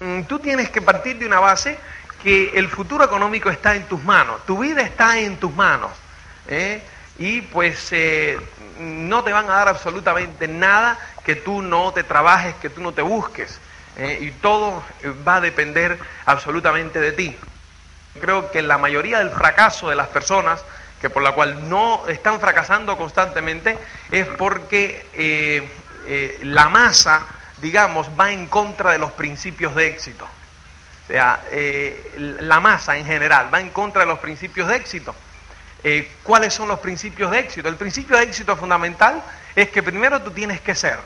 Mm, tú tienes que partir de una base que el futuro económico está en tus manos, tu vida está en tus manos. ¿eh? Y pues eh, no te van a dar absolutamente nada que tú no te trabajes, que tú no te busques. ¿eh? Y todo va a depender absolutamente de ti. Creo que la mayoría del fracaso de las personas, que por la cual no están fracasando constantemente, es porque la masa digamos, va en contra de los principios de éxito. O sea, eh, la masa en general va en contra de los principios de éxito. Eh, ¿Cuáles son los principios de éxito? El principio de éxito fundamental es que primero tú tienes que ser,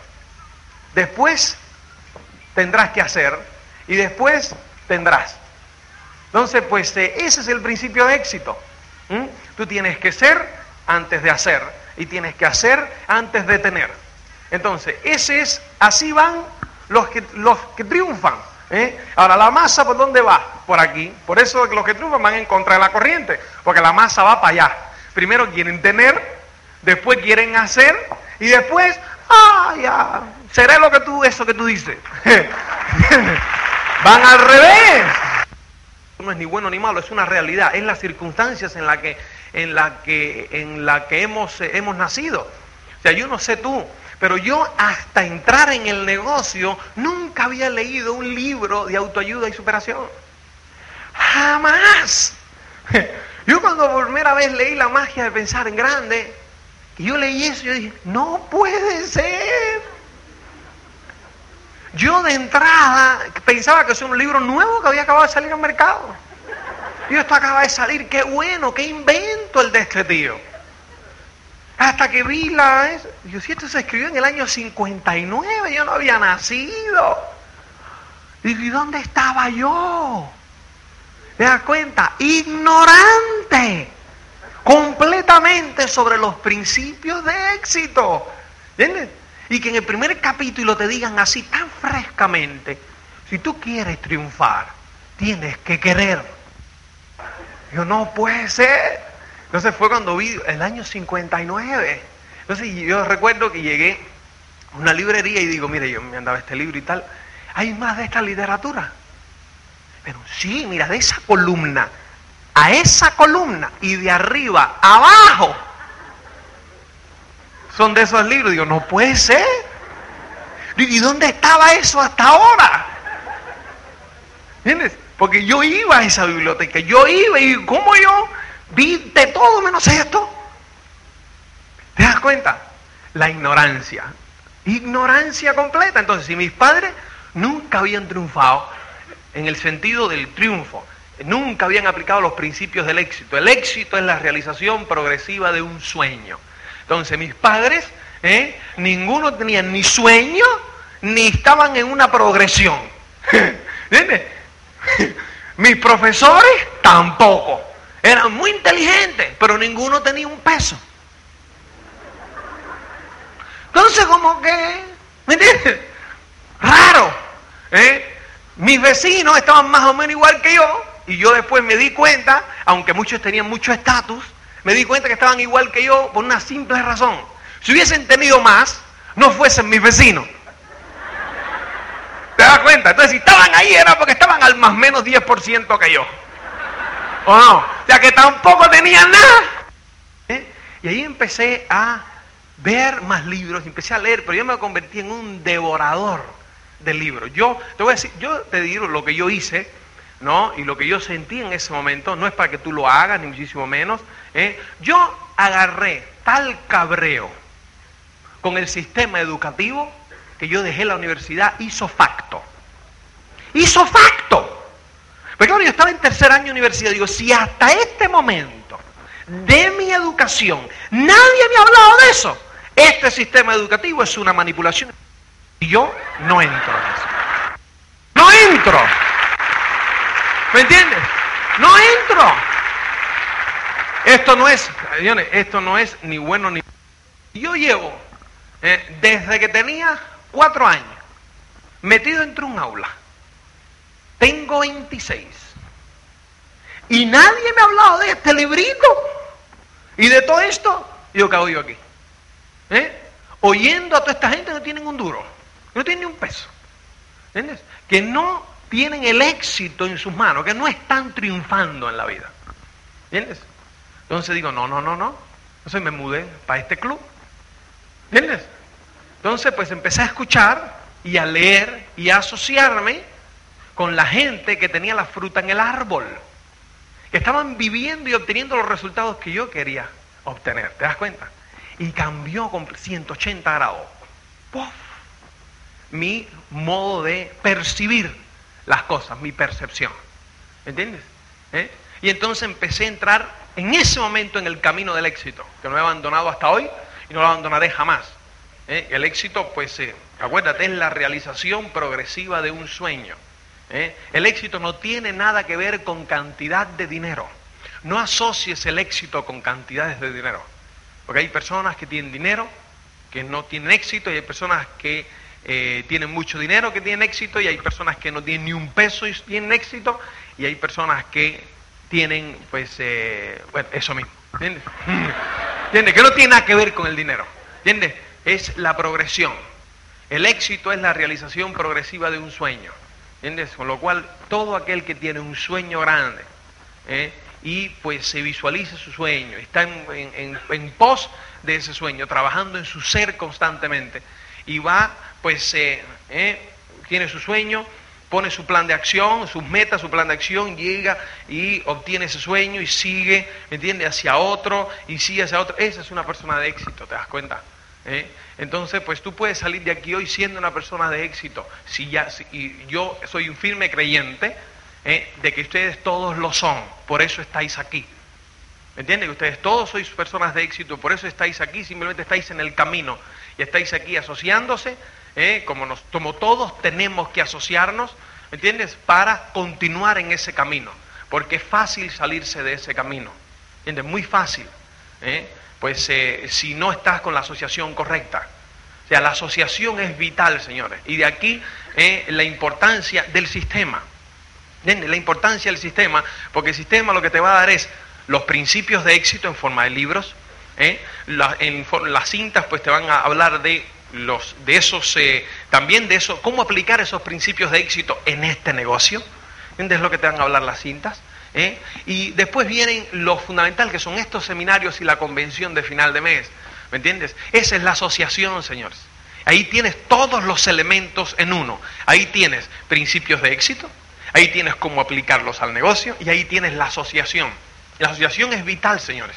después tendrás que hacer y después tendrás. Entonces, pues eh, ese es el principio de éxito. Tú tienes que ser antes de hacer y tienes que hacer antes de tener. Entonces, ese es, así van los que, los que triunfan. ¿eh? Ahora, la masa, ¿por dónde va? Por aquí. Por eso los que triunfan van en contra de la corriente, porque la masa va para allá. Primero quieren tener, después quieren hacer, y después, ah, ya, seré lo que tú, eso que tú dices. van al revés. No es ni bueno ni malo, es una realidad, es las circunstancias en las que, en la que, en la que hemos, eh, hemos nacido. O sea, yo no sé tú, pero yo hasta entrar en el negocio nunca había leído un libro de autoayuda y superación. Jamás. Yo cuando por primera vez leí La magia de pensar en grande, y yo leí eso, yo dije, no puede ser. Yo de entrada pensaba que es un libro nuevo que había acabado de salir al mercado. Y esto acaba de salir, qué bueno, qué invento el de este tío. Hasta que vi la... Yo, si esto se escribió en el año 59, yo no había nacido. Digo, ¿y dónde estaba yo? ¿Te das cuenta? Ignorante. Completamente sobre los principios de éxito. ¿Entiendes? Y que en el primer capítulo te digan así tan frescamente, si tú quieres triunfar, tienes que querer. Yo no puede ser. Entonces fue cuando vi el año 59. Entonces yo recuerdo que llegué a una librería y digo, mire, yo me andaba este libro y tal. ¿Hay más de esta literatura? Pero sí, mira, de esa columna a esa columna y de arriba abajo son de esos libros. Digo, no puede ser. ¿Y dónde estaba eso hasta ahora? ¿Entiendes? Porque yo iba a esa biblioteca, yo iba y ¿cómo yo Vi de todo menos esto. ¿Te das cuenta? La ignorancia. Ignorancia completa. Entonces, si mis padres nunca habían triunfado en el sentido del triunfo, nunca habían aplicado los principios del éxito. El éxito es la realización progresiva de un sueño. Entonces, mis padres, ¿eh? ninguno tenía ni sueño, ni estaban en una progresión. ¿Entiendes? Mis profesores tampoco. Eran muy inteligentes, pero ninguno tenía un peso. Entonces, como que, ¿me entiendes? Raro. ¿eh? Mis vecinos estaban más o menos igual que yo, y yo después me di cuenta, aunque muchos tenían mucho estatus, me di cuenta que estaban igual que yo por una simple razón. Si hubiesen tenido más, no fuesen mis vecinos. ¿Te das cuenta? Entonces, si estaban ahí era porque estaban al más menos 10% que yo. ¿O no? Sea que tampoco tenía nada. ¿Eh? Y ahí empecé a ver más libros, empecé a leer, pero yo me convertí en un devorador de libros. Yo te voy a decir, yo te digo lo que yo hice, ¿no? Y lo que yo sentí en ese momento, no es para que tú lo hagas, ni muchísimo menos. ¿eh? Yo agarré tal cabreo con el sistema educativo que yo dejé la universidad hizo facto. Hizo facto. Pero claro, yo estaba en tercer año de universidad. Digo, si hasta este momento de mi educación nadie me ha hablado de eso, este sistema educativo es una manipulación. Y yo no entro en eso. No entro. ¿Me entiendes? No entro. Esto no es, esto no es ni bueno ni... Yo llevo, eh, desde que tenía cuatro años, metido entre un aula. Tengo 26. Y nadie me ha hablado de este librito. Y de todo esto, yo cago yo aquí. ¿Eh? Oyendo a toda esta gente no tienen un duro, no tienen ni un peso. ¿Entiendes? Que no tienen el éxito en sus manos, que no están triunfando en la vida. ¿Entiendes? Entonces digo, no, no, no, no. Entonces me mudé para este club. ¿Entiendes? Entonces pues empecé a escuchar y a leer y a asociarme con la gente que tenía la fruta en el árbol, que estaban viviendo y obteniendo los resultados que yo quería obtener. ¿Te das cuenta? Y cambió con 180 grados. ¡Puf! Mi modo de percibir las cosas, mi percepción. ¿Entiendes? ¿Eh? Y entonces empecé a entrar en ese momento en el camino del éxito, que no he abandonado hasta hoy y no lo abandonaré jamás. ¿Eh? El éxito, pues, eh, acuérdate, es la realización progresiva de un sueño. ¿Eh? El éxito no tiene nada que ver con cantidad de dinero. No asocies el éxito con cantidades de dinero. Porque hay personas que tienen dinero, que no tienen éxito, y hay personas que eh, tienen mucho dinero, que tienen éxito, y hay personas que no tienen ni un peso y tienen éxito, y hay personas que tienen, pues, eh, bueno, eso mismo. ¿Entiendes? ¿Entiendes? Que no tiene nada que ver con el dinero. ¿Entiendes? Es la progresión. El éxito es la realización progresiva de un sueño. ¿Entiendes? Con lo cual, todo aquel que tiene un sueño grande ¿eh? y pues se visualiza su sueño, está en, pos de ese sueño, trabajando en su ser constantemente y va, pues, eh, ¿eh? tiene su sueño, pone su plan de acción, sus metas, su plan de acción, llega y obtiene ese sueño y sigue, ¿me entiendes?, hacia otro y sigue hacia otro. Esa es una persona de éxito, ¿te das cuenta? Entonces, pues tú puedes salir de aquí hoy siendo una persona de éxito. Si ya, y yo soy un firme creyente ¿eh? de que ustedes todos lo son, por eso estáis aquí. ¿Me entienden? Ustedes todos sois personas de éxito, por eso estáis aquí, simplemente estáis en el camino y estáis aquí asociándose, ¿eh? como, nos, como todos tenemos que asociarnos, ¿me entiendes? Para continuar en ese camino, porque es fácil salirse de ese camino, ¿entiendes? Muy fácil. ¿eh? Pues eh, si no estás con la asociación correcta. O sea, la asociación es vital, señores. Y de aquí eh, la importancia del sistema. La importancia del sistema, porque el sistema lo que te va a dar es los principios de éxito en forma de libros. ¿eh? en las cintas pues te van a hablar de los de esos también de eso cómo aplicar esos principios de éxito en este negocio ¿entiendes lo que te van a hablar las cintas ¿eh? Y después vienen lo fundamental, que son estos seminarios y la convención de final de mes. ¿Me entiendes? Esa es la asociación, señores. Ahí tienes todos los elementos en uno. Ahí tienes principios de éxito, ahí tienes cómo aplicarlos al negocio y ahí tienes la asociación. La asociación es vital, señores.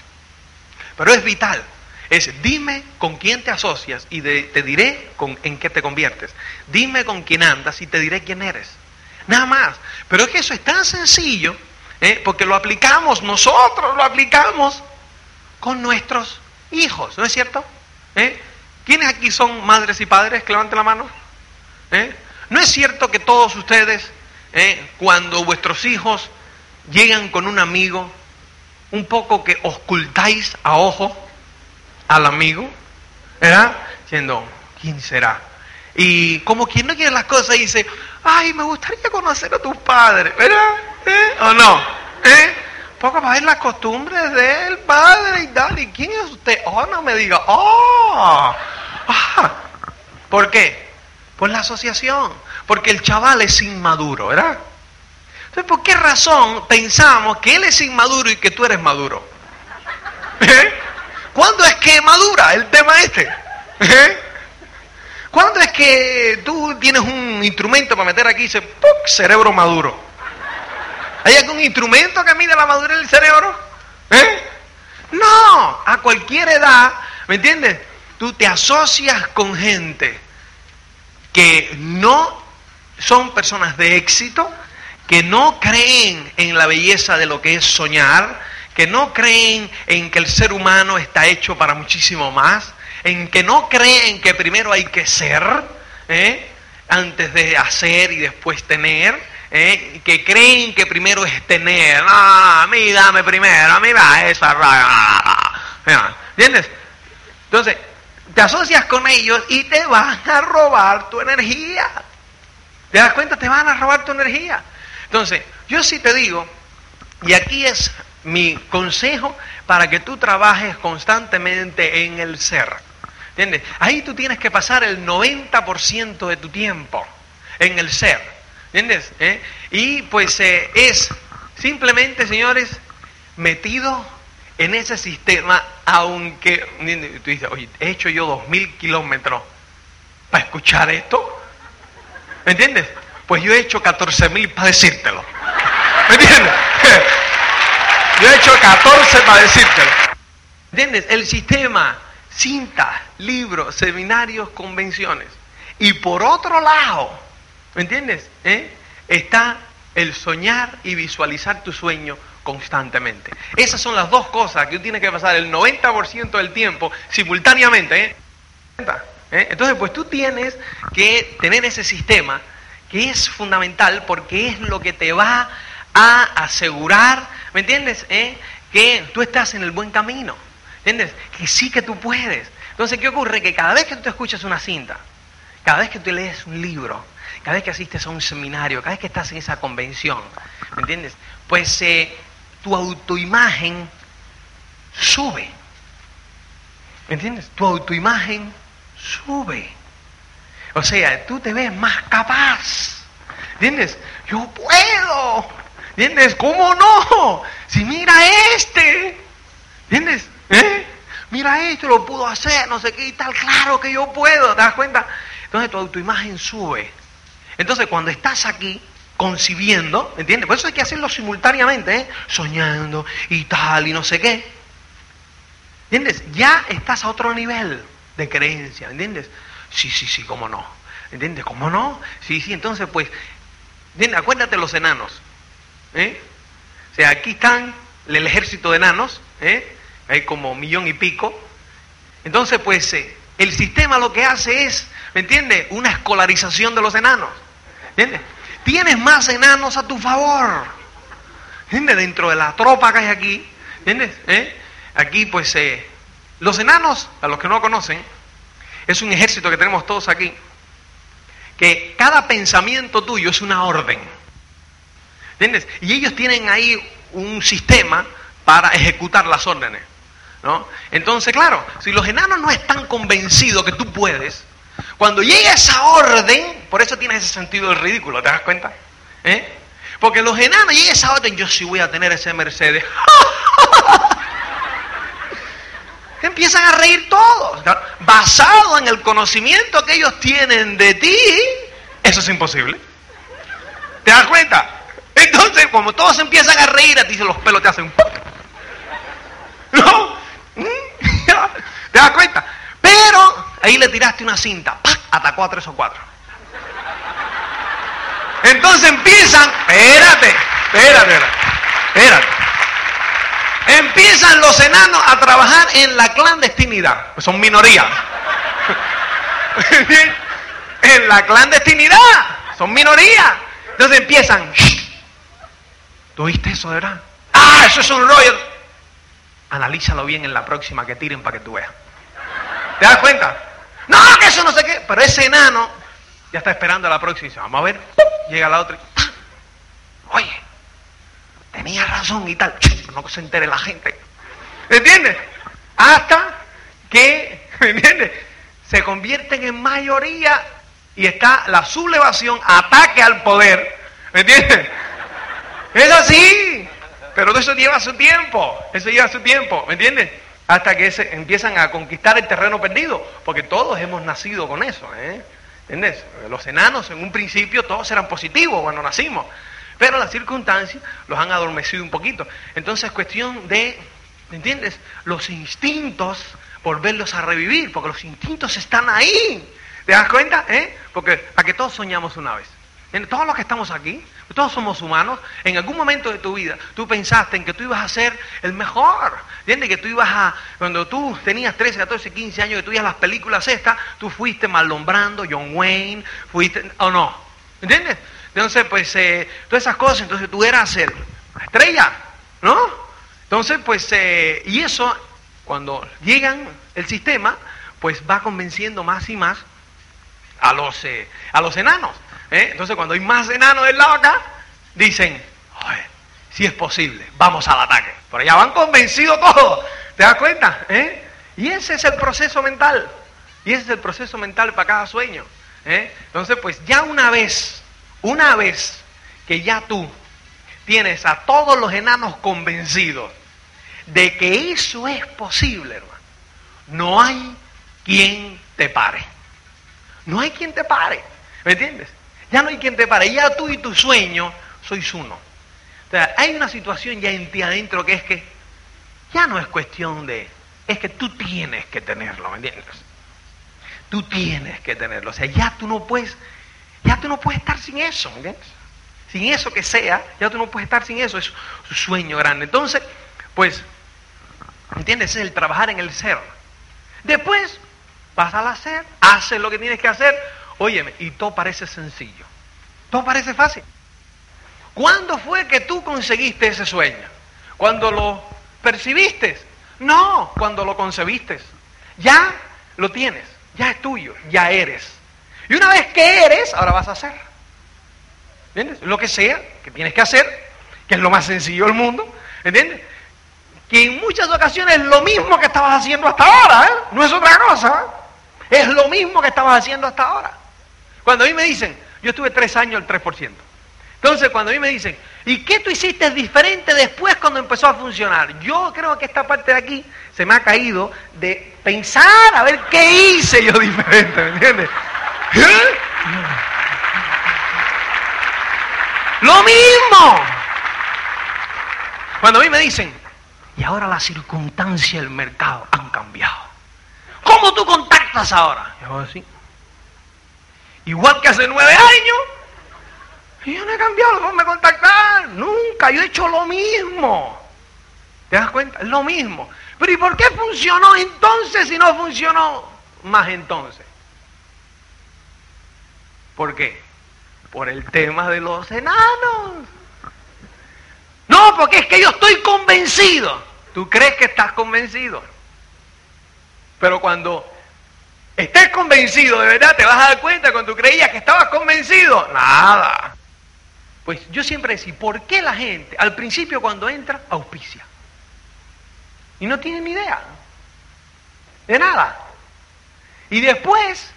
Pero es vital. Es dime con quién te asocias y te diré con, en qué te conviertes. Dime con quién andas y te diré quién eres. Nada más. Pero es que eso es tan sencillo ¿eh? porque lo aplicamos, nosotros lo aplicamos con nuestros hijos, ¿no es cierto? ¿Eh? ¿Quiénes aquí son madres y padres? Que levanten la mano. ¿Eh? ¿No es cierto que todos ustedes, cuando vuestros hijos llegan con un amigo, un poco que ocultáis a ojo al amigo, ¿verdad? Diciendo, ¿quién será? Y como quien no quiere las cosas dice, ay, me gustaría conocer a tus padres, ¿verdad? ¿Eh? ¿O no? ¿Eh? Poco para ver las costumbres del padre y tal. ¿Y quién es usted? Oh, no me diga, oh, ah. ¿Por qué? Por la asociación. Porque el chaval es inmaduro, ¿verdad? Entonces, ¿por qué razón pensamos que él es inmaduro y que tú eres maduro? ¿Eh? ¿Cuándo es que madura el tema este? ¿Eh? ¿Cuándo es que tú tienes un instrumento para meter aquí y dice, ¡puc! cerebro maduro? ¿Hay algún instrumento que mide la madurez del cerebro? ¿Eh? No, a cualquier edad, ¿me entiendes? Tú te asocias con gente que no son personas de éxito, que no creen en la belleza de lo que es soñar, que no creen en que el ser humano está hecho para muchísimo más, en que no creen que primero hay que ser, ¿eh? antes de hacer y después tener, ¿eh? que creen que primero es tener. No, a mí dame primero, a mí va esa. ¿Entiendes? Entonces, te asocias con ellos y te van a robar tu energía. ¿Te das cuenta? Te van a robar tu energía. Entonces, yo sí te digo, y aquí es mi consejo para que tú trabajes constantemente en el ser. ¿Entiendes? Ahí tú tienes que pasar el 90% de tu tiempo en el ser. ¿Entiendes? ¿Eh? Y pues eh, es simplemente, señores, metido en ese sistema, aunque tú dices, oye, he hecho yo dos mil kilómetros para escuchar esto. ¿Me entiendes? Pues yo he hecho 14 mil para decírtelo. ¿Me entiendes? Yo he hecho 14 para decírtelo. ¿Entiendes? El sistema, cinta, libros, seminarios, convenciones. Y por otro lado, ¿me entiendes? ¿Eh? Está el soñar y visualizar tu sueño constantemente. Esas son las dos cosas que tú tienes que pasar el 90% del tiempo simultáneamente. ¿eh? ¿Eh? Entonces, pues tú tienes que tener ese sistema que es fundamental porque es lo que te va a asegurar, ¿me entiendes? ¿Eh? Que tú estás en el buen camino, ¿entiendes? Que sí que tú puedes. Entonces, ¿qué ocurre? Que cada vez que tú escuchas una cinta, cada vez que tú lees un libro, cada vez que asistes a un seminario, cada vez que estás en esa convención, ¿me entiendes? Pues eh, tu autoimagen sube. ¿Me entiendes? Tu autoimagen sube. O sea, tú te ves más capaz. ¿Entiendes? Yo puedo. ¿Entiendes? ¿Cómo no? Si mira este. ¿Entiendes? ¿Eh? Mira esto, lo pudo hacer, no sé qué y tal. Claro que yo puedo. ¿Te das cuenta? Entonces tu autoimagen sube. Entonces cuando estás aquí, concibiendo, ¿entiendes? Por eso hay que hacerlo simultáneamente, ¿eh? soñando y tal, y no sé qué. ¿Entiendes? Ya estás a otro nivel de creencia, ¿entiendes? Sí, sí, sí, cómo no. ¿Entiendes? ¿Cómo no? Sí, sí, entonces pues, ¿entiendes? acuérdate los enanos. ¿eh? O sea, aquí están el ejército de enanos, ¿eh? hay como millón y pico. Entonces pues, eh, el sistema lo que hace es, ¿me entiendes? Una escolarización de los enanos. ¿Entiendes? Tienes más enanos a tu favor. ¿Entiendes? Dentro de la tropa que hay aquí. ¿Entiendes? ¿Eh? Aquí, pues, eh, los enanos, a los que no conocen, es un ejército que tenemos todos aquí. Que cada pensamiento tuyo es una orden. ¿Entiendes? Y ellos tienen ahí un sistema para ejecutar las órdenes. ¿no? Entonces, claro, si los enanos no están convencidos que tú puedes, cuando llega esa orden, por eso tienes ese sentido ridículo, ¿te das cuenta? ¿Eh? Porque los enanos llega esa orden, yo sí voy a tener ese Mercedes. Empiezan a reír todos. Basado en el conocimiento que ellos tienen de ti, eso es imposible. ¿Te das cuenta? Entonces, como todos empiezan a reír, a ti los pelos te hacen... ¿No? ¿Te das cuenta? Ahí le tiraste una cinta, atacó a tres o cuatro. Entonces empiezan, espérate, espérate, espérate. Empiezan los enanos a trabajar en la clandestinidad. Son minoría. en la clandestinidad. Son minoría. Entonces empiezan. ¿Tú viste eso, de verdad? Ah, eso es un rollo. Analízalo bien en la próxima que tiren para que tú veas. ¿Te das cuenta? No, que eso no sé qué. Pero ese enano ya está esperando a la próxima dice, vamos a ver. Llega la otra y, oye, tenía razón y tal. No se entere la gente. ¿Entiendes? Hasta que, ¿entiendes? Se convierten en mayoría y está la sublevación, ataque al poder. ¿Me entiendes? Es así. Pero eso lleva su tiempo. Eso lleva su tiempo. ¿Me entiendes? Hasta que se empiezan a conquistar el terreno perdido, porque todos hemos nacido con eso, ¿eh? ¿Entiendes? Los enanos en un principio todos eran positivos cuando nacimos, pero las circunstancias los han adormecido un poquito. Entonces es cuestión de, ¿entiendes? Los instintos, volverlos a revivir, porque los instintos están ahí. ¿Te das cuenta? ¿Eh? Porque a que todos soñamos una vez. Todos los que estamos aquí, todos somos humanos, en algún momento de tu vida tú pensaste en que tú ibas a ser el mejor. ¿Entiendes? Que tú ibas a, cuando tú tenías 13, 14, 15 años, que tú las películas estas, tú fuiste malombrando John Wayne, fuiste, o no. ¿Entiendes? Entonces, pues, eh, todas esas cosas, entonces tú eras el, la estrella, ¿no? Entonces, pues, eh, y eso, cuando llegan el sistema, pues va convenciendo más y más a los, eh, a los enanos. ¿Eh? Entonces, cuando hay más enanos del lado acá, dicen, si es posible, vamos al ataque. Pero ya van convencidos todos, ¿te das cuenta? ¿Eh? Y ese es el proceso mental. Y ese es el proceso mental para cada sueño. Entonces, pues ya una vez, una vez que ya tú tienes a todos los enanos convencidos de que eso es posible, hermano, no hay quien te pare. No hay quien te pare. ¿Me entiendes? Ya no hay quien te pare. Ya tú y tu sueño sois uno. O sea, hay una situación ya en ti adentro que es que ya no es cuestión de... Es que tú tienes que tenerlo, ¿me entiendes? Tú tienes que tenerlo. O sea, ya tú no puedes... Ya tú no puedes estar sin eso, ¿me entiendes? Sin eso que sea, ya tú no puedes estar sin eso. Es un sueño grande. Entonces, pues, ¿entiendes? Es el trabajar en el ser. Después vas al hacer, haces lo que tienes que hacer, óyeme, y todo parece sencillo. Todo parece fácil. ¿Cuándo fue que tú conseguiste ese sueño? ¿Cuando lo percibiste? No, cuando lo concebiste. Ya lo tienes, ya es tuyo, ya eres. Y una vez que eres, ahora vas a hacer. ¿Entiendes? Lo que sea que tienes que hacer, que es lo más sencillo del mundo, ¿entiendes? Que en muchas ocasiones es lo mismo que estabas haciendo hasta ahora, ¿eh? No es otra cosa. Es lo mismo que estabas haciendo hasta ahora. Cuando a mí me dicen, yo estuve tres años el 3%. Entonces, cuando a mí me dicen, ¿y qué tú hiciste diferente después cuando empezó a funcionar? Yo creo que esta parte de aquí se me ha caído de pensar a ver qué hice yo diferente, ¿me entiendes? ¿Eh? Lo mismo. Cuando a mí me dicen, y ahora las circunstancias del mercado han cambiado. ¿Cómo tú contactas ahora? Yo así. Igual que hace nueve años. Y yo no he cambiado forma de contactar. Nunca. Yo he hecho lo mismo. ¿Te das cuenta? Es lo mismo. Pero ¿y por qué funcionó entonces si no funcionó más entonces? ¿Por qué? Por el tema de los enanos. No, porque es que yo estoy convencido. ¿Tú crees que estás convencido? Pero cuando estés convencido de verdad, te vas a dar cuenta cuando tú creías que estabas convencido. Nada. Pues yo siempre decía, ¿por qué la gente al principio cuando entra auspicia? Y no tiene ni idea de nada. Y después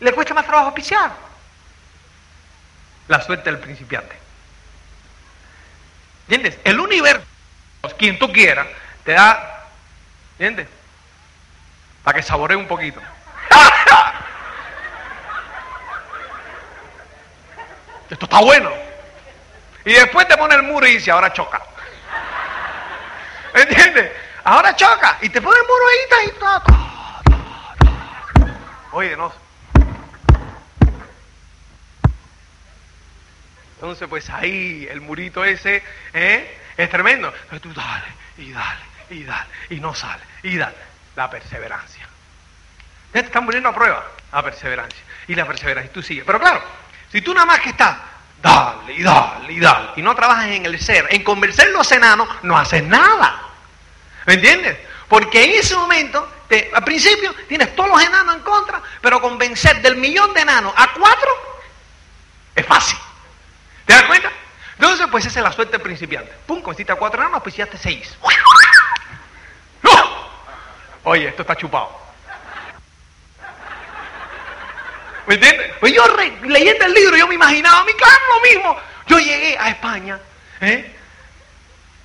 le cuesta más trabajo auspiciar. La suerte del principiante. ¿Entiendes? El universo, quien tú quieras, te da, ¿entiendes? Para que saboree un poquito. Esto está bueno. Y después te pone el muro y dice, ahora choca. ¿Entiendes? Ahora choca. Y te pone el muro ahí y todo. Oye, no. Entonces, pues ahí el murito ese ¿eh? es tremendo. Pero tú dale, y dale, y dale, y no sale, y dale. La perseverancia. Están poniendo a prueba la perseverancia. Y la perseverancia, y tú sigues. Pero claro, si tú nada más que estás, dale, y dale, y dale, y no trabajas en el ser, en convencer los enanos, no haces nada. ¿Me entiendes? Porque en ese momento, te, al principio, tienes todos los enanos en contra, pero convencer del millón de enanos a cuatro es fácil. ¿Te das cuenta? Entonces, pues esa es la suerte principiante. Pum, consiste a cuatro enanos, pues seis. ¡No! Oye, esto está chupado. ¿Me entiendes? Pues yo leyendo el libro, yo me imaginaba, a mí, claro, lo mismo. Yo llegué a España ¿eh?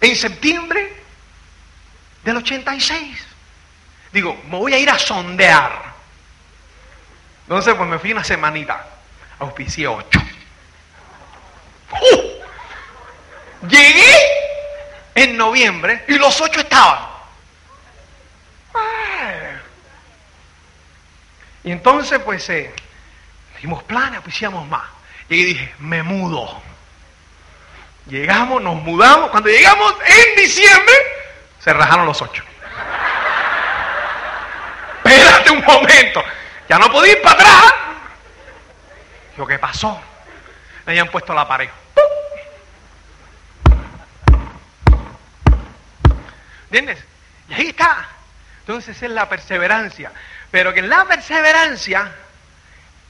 en septiembre del 86. Digo, me voy a ir a sondear. Entonces, pues me fui una semanita. Auspicié ocho. ¡Uh! Llegué en noviembre y los ocho estaban. Y entonces, pues, eh, Hicimos planes, pues más. Y dije, me mudo. Llegamos, nos mudamos. Cuando llegamos en diciembre, se rajaron los ocho. Espérate un momento. Ya no podía ir para atrás. Que pasó, me habían puesto la pared. ¿Entiendes? Y ahí está. Entonces es la perseverancia. Pero que en la perseverancia,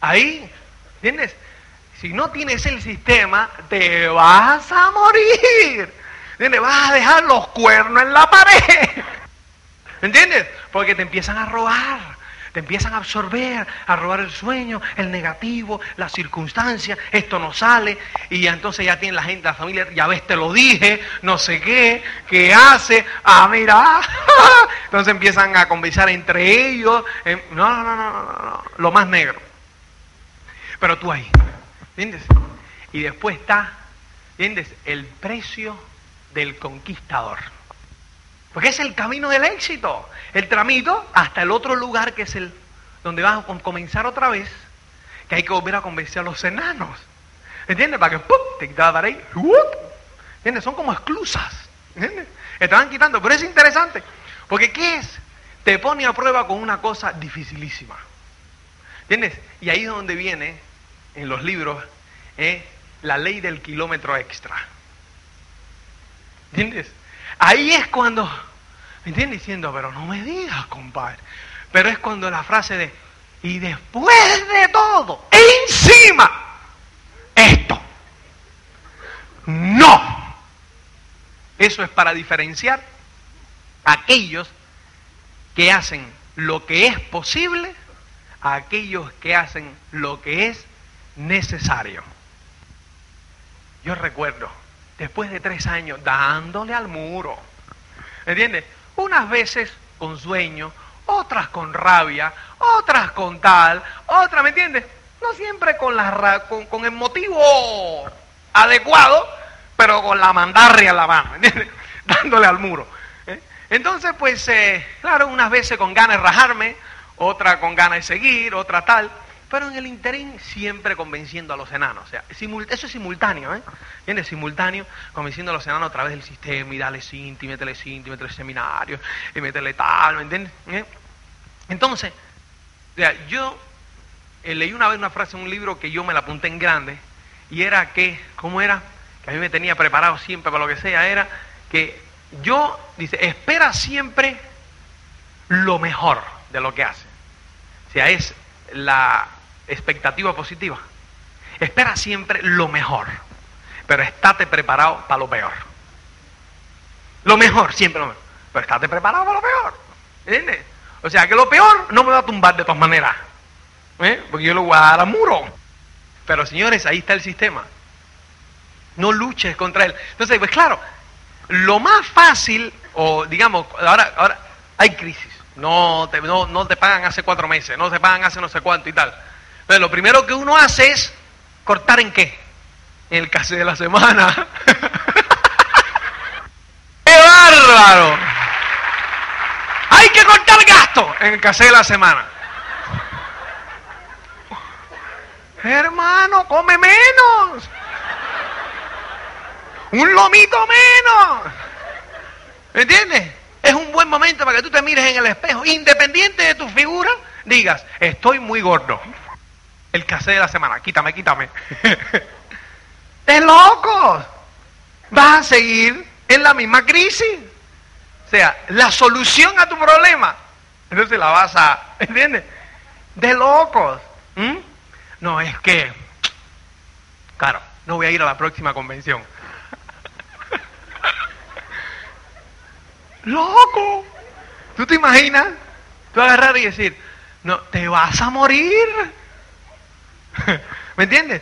ahí, ¿entiendes? Si no tienes el sistema, te vas a morir. ¿Entiendes? Vas a dejar los cuernos en la pared. ¿Entiendes? Porque te empiezan a robar. Te empiezan a absorber, a robar el sueño, el negativo, la circunstancia, esto no sale, y entonces ya tiene la gente, la familia, ya ves, te lo dije, no sé qué, qué hace, ah, mira, entonces empiezan a conversar entre ellos, no, no, no, no, no, no, lo más negro. Pero tú ahí, ¿entiendes? Y después está, ¿entiendes? El precio del conquistador. Porque es el camino del éxito. El tramito hasta el otro lugar que es el donde vas a comenzar otra vez, que hay que volver a convencer a los enanos. ¿Entiendes? Para que ¡pum! te quitas ahí. ¿Entiendes? Son como exclusas. ¿Entiendes? Estaban quitando. Pero es interesante. Porque ¿qué es? Te pone a prueba con una cosa dificilísima. ¿Entiendes? Y ahí es donde viene, en los libros, ¿eh? la ley del kilómetro extra. ¿Entiendes? Ahí es cuando, ¿me entiendes? Diciendo, pero no me digas, compadre. Pero es cuando la frase de, y después de todo, encima, esto. No. Eso es para diferenciar aquellos que hacen lo que es posible a aquellos que hacen lo que es necesario. Yo recuerdo después de tres años dándole al muro. ¿Entiendes? Unas veces con sueño, otras con rabia, otras con tal, otras, ¿me entiendes? No siempre con, la, con, el motivo adecuado, pero con la mandarria la mano, ¿entiendes? Dándole al muro. ¿eh? Entonces, pues, eh, claro, unas veces con ganas de rajarme, otra con ganas de seguir, otra tal pero en el interín siempre convenciendo a los enanos. O sea, eso es simultáneo, ¿eh? ¿Entiendes? Simultáneo, convenciendo a los enanos a través del sistema y dale cinti, métele cinti, métele seminario, y métele tal, ¿me entiendes? ¿Eh? Entonces, o yo eh, leí una vez una frase en un libro que yo me la apunté en grande, y era que, ¿cómo era? Que a mí me tenía preparado siempre para lo que sea, era que yo, dice, espera siempre lo mejor de lo que hace. O sea, es la expectativa positiva. Espera siempre lo mejor, pero estate preparado para lo peor. Lo mejor, siempre lo mejor, pero estate preparado para lo peor. ¿Entiendes? O sea que lo peor no me va a tumbar de todas maneras, ¿eh? porque yo lo voy a dar a muro. Pero señores, ahí está el sistema. No luches contra él. Entonces, pues claro, lo más fácil, o digamos, ahora, ahora hay crisis. No te, no, no te pagan hace cuatro meses, no te pagan hace no sé cuánto y tal. Pero lo primero que uno hace es cortar en qué? En el case de la semana. ¡Qué bárbaro! Hay que cortar gasto en el case de la semana. Hermano, come menos. Un lomito menos. ¿Me entiendes? Es un buen momento para que tú te mires en el espejo, independiente de tu figura, digas, estoy muy gordo el casé de la semana. Quítame, quítame. ¡De locos! Vas a seguir en la misma crisis. O sea, la solución a tu problema. Entonces la vas a. ¿Entiendes? De locos. No, es que. Claro, no voy a ir a la próxima convención. ¡Loco! ¿Tú te imaginas? Tú agarrar y decir, no, te vas a morir. ¿Me entiendes?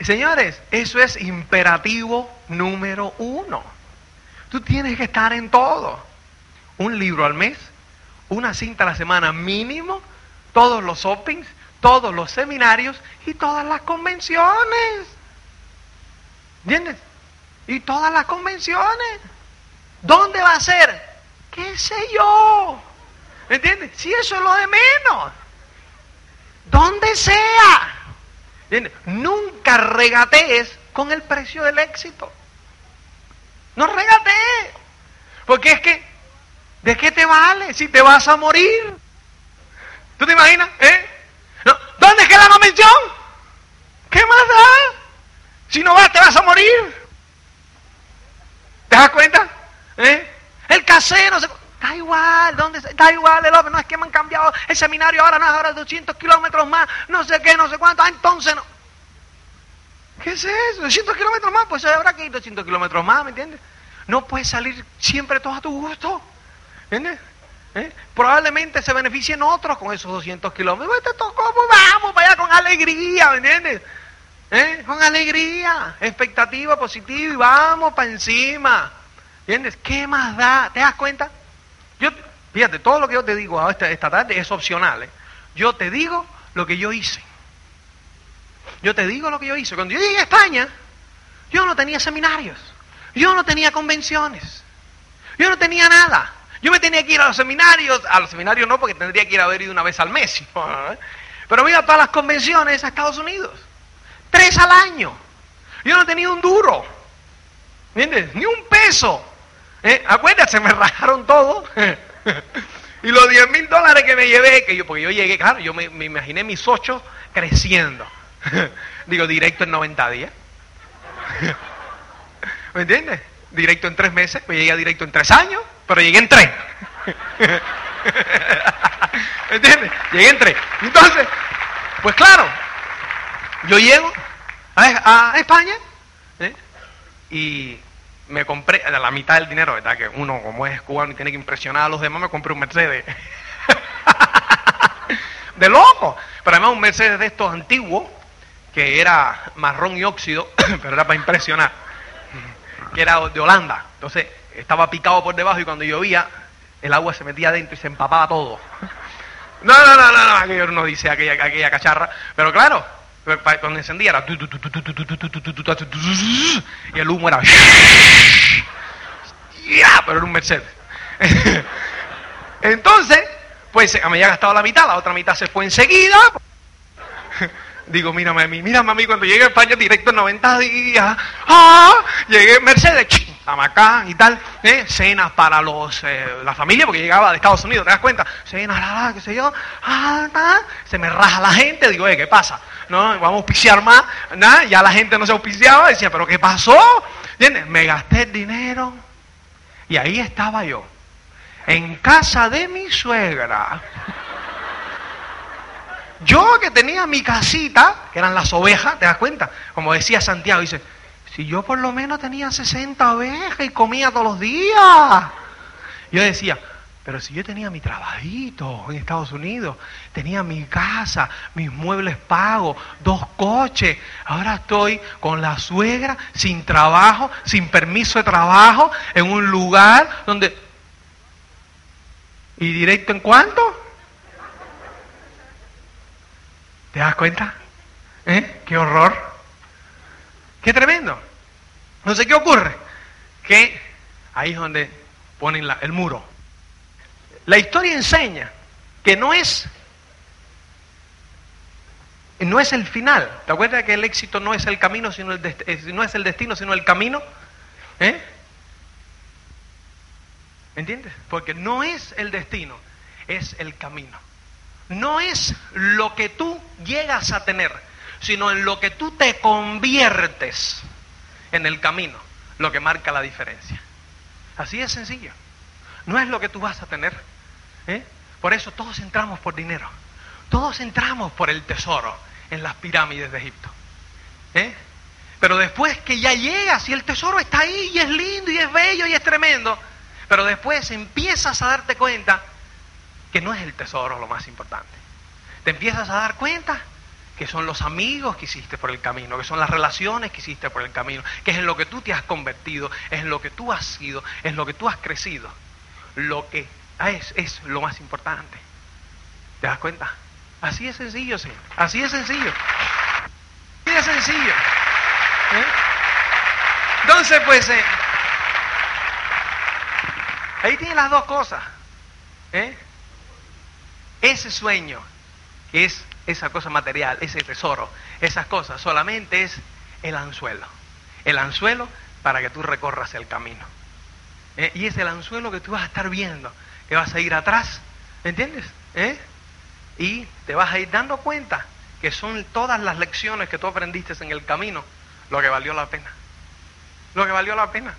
Señores, eso es imperativo número uno. Tú tienes que estar en todo. Un libro al mes, una cinta a la semana mínimo, todos los shoppings, todos los seminarios y todas las convenciones. ¿Entiendes? Y todas las convenciones. ¿Dónde va a ser? ¿Qué sé yo? ¿Me entiendes? Si eso es lo de menos. Donde sea. Nunca regatees con el precio del éxito. No regatees. Porque es que, ¿de qué te vale si te vas a morir? ¿Tú te imaginas? ¿Eh? ¿Dónde queda la convención? ¿Qué más da? Si no vas, te vas a morir. ¿Te das cuenta? ¿Eh? El casero, se... da igual, ¿dónde Da igual, el hombre, no es que me han cambiado el seminario ahora, no es ahora 200 kilómetros más, no sé qué, no sé cuánto, ah, entonces no. ¿Qué es eso? 200 kilómetros más, pues habrá que ir 200 kilómetros más, ¿me entiendes? No puedes salir siempre todo a tu gusto, ¿entiendes? ¿Eh? Probablemente se beneficien otros con esos 200 kilómetros. Pues te tocó, pues vamos, vaya con alegría, ¿me entiendes? ¿Eh? Con alegría, expectativa positiva y vamos para encima. ¿Entiendes? ¿Qué más da? ¿Te das cuenta? Yo, fíjate, todo lo que yo te digo esta, esta tarde es opcional. ¿eh? Yo te digo lo que yo hice. Yo te digo lo que yo hice. Cuando yo llegué a España, yo no tenía seminarios. Yo no tenía convenciones. Yo no tenía nada. Yo me tenía que ir a los seminarios. A los seminarios no, porque tendría que ir a ver una vez al mes. Pero me iba a todas las convenciones a Estados Unidos. Tres al año. Yo no tenía un duro. ¿Entiendes? Ni un peso. ¿Eh? Acuérdate, me rajaron todo. y los 10 mil dólares que me llevé, que yo, porque yo llegué, claro, yo me, imaginé mis ocho creciendo. Digo, directo en 90 días. ¿Me entiendes? Directo en tres meses, pues llegué directo en tres años, pero llegué en tres. ¿Me entiendes? Llegué en tres. Entonces, pues claro, yo llego a, España ¿eh? y me compré a la mitad del dinero, ¿verdad? Que uno, como es cubano y tiene que impresionar a los demás, me compré un Mercedes. de loco. Pero además un Mercedes de estos antiguos, que era marrón y óxido, pero era para impresionar. Que era de Holanda. Entonces estaba picado por debajo y cuando llovía, el agua se metía adentro y se empapaba todo. No, no, no, no, no, aquello no dice aquella, aquella cacharra. Pero claro, cuando encendía era... Y el humo era... Pero era un Mercedes. Entonces, pues me había gastado la mitad, la otra mitad se fue enseguida. Digo, mírame a mí, mírame a mí cuando llegué a España directo en 90 días. ¡Ah! Llegué Mercedes, acá y tal, ¿eh? cenas para los eh, la familia, porque llegaba de Estados Unidos, ¿te das cuenta? Cenas, la, la, qué sé yo, ah, se me raja la gente, digo, eh, ¿qué pasa? No, vamos a auspiciar más, nada, ya la gente no se auspiciaba, decía, ¿pero qué pasó? ¿Entiendes? Me gasté el dinero y ahí estaba yo, en casa de mi suegra. Yo que tenía mi casita, que eran las ovejas, ¿te das cuenta? Como decía Santiago, dice, si yo por lo menos tenía 60 ovejas y comía todos los días. Yo decía, pero si yo tenía mi trabajito en Estados Unidos, tenía mi casa, mis muebles pagos, dos coches, ahora estoy con la suegra, sin trabajo, sin permiso de trabajo, en un lugar donde... ¿Y directo en cuánto? ¿Te das cuenta? ¿Eh? ¡Qué horror! ¡Qué tremendo! No sé qué ocurre. Que ahí es donde ponen el muro. La historia enseña que no es no es el final. ¿Te acuerdas que el éxito no es el camino, sino el no es el destino, sino el camino? ¿Eh? ¿Entiendes? Porque no es el destino, es el camino. No es lo que tú llegas a tener, sino en lo que tú te conviertes en el camino lo que marca la diferencia. Así es sencillo. No es lo que tú vas a tener. ¿Eh? Por eso todos entramos por dinero. Todos entramos por el tesoro en las pirámides de Egipto. ¿eh? Pero después que ya llegas y el tesoro está ahí y es lindo y es bello y es tremendo, pero después empiezas a darte cuenta que no es el tesoro lo más importante. Te empiezas a dar cuenta que son los amigos que hiciste por el camino, que son las relaciones que hiciste por el camino, que es en lo que tú te has convertido, es en lo que tú has sido, es lo que tú has crecido. Lo que es, es lo más importante. ¿Te das cuenta? Así es sencillo, sí. Así es sencillo. Así es sencillo. ¿Eh? Entonces, pues, eh, ahí tiene las dos cosas. ¿eh? Ese sueño, que es esa cosa material, ese tesoro, esas cosas, solamente es el anzuelo. El anzuelo para que tú recorras el camino. Y es el anzuelo que tú vas a estar viendo, que vas a ir atrás, ¿me entiendes? ¿Eh? Y te vas a ir dando cuenta que son todas las lecciones que tú aprendiste en el camino lo que valió la pena. Lo que valió la pena.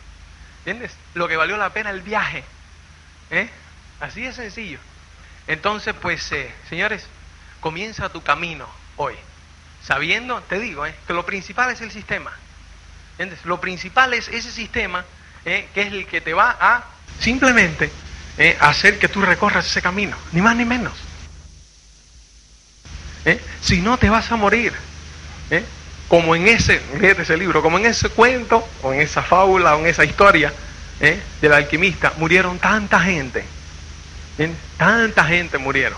¿Entiendes? Lo que valió la pena el viaje. ¿Eh? Así de sencillo. Entonces, pues, eh, señores, comienza tu camino hoy. Sabiendo, te digo, eh, que lo principal es el sistema. ¿Entiendes? Lo principal es ese sistema eh, que es el que te va a simplemente hacer que tú recorras ese camino. Ni más ni menos. Si no, te vas a morir. Como en ese, ese libro, como en ese cuento, o en esa fábula, o en esa historia del alquimista, murieron tanta gente Tanta gente murieron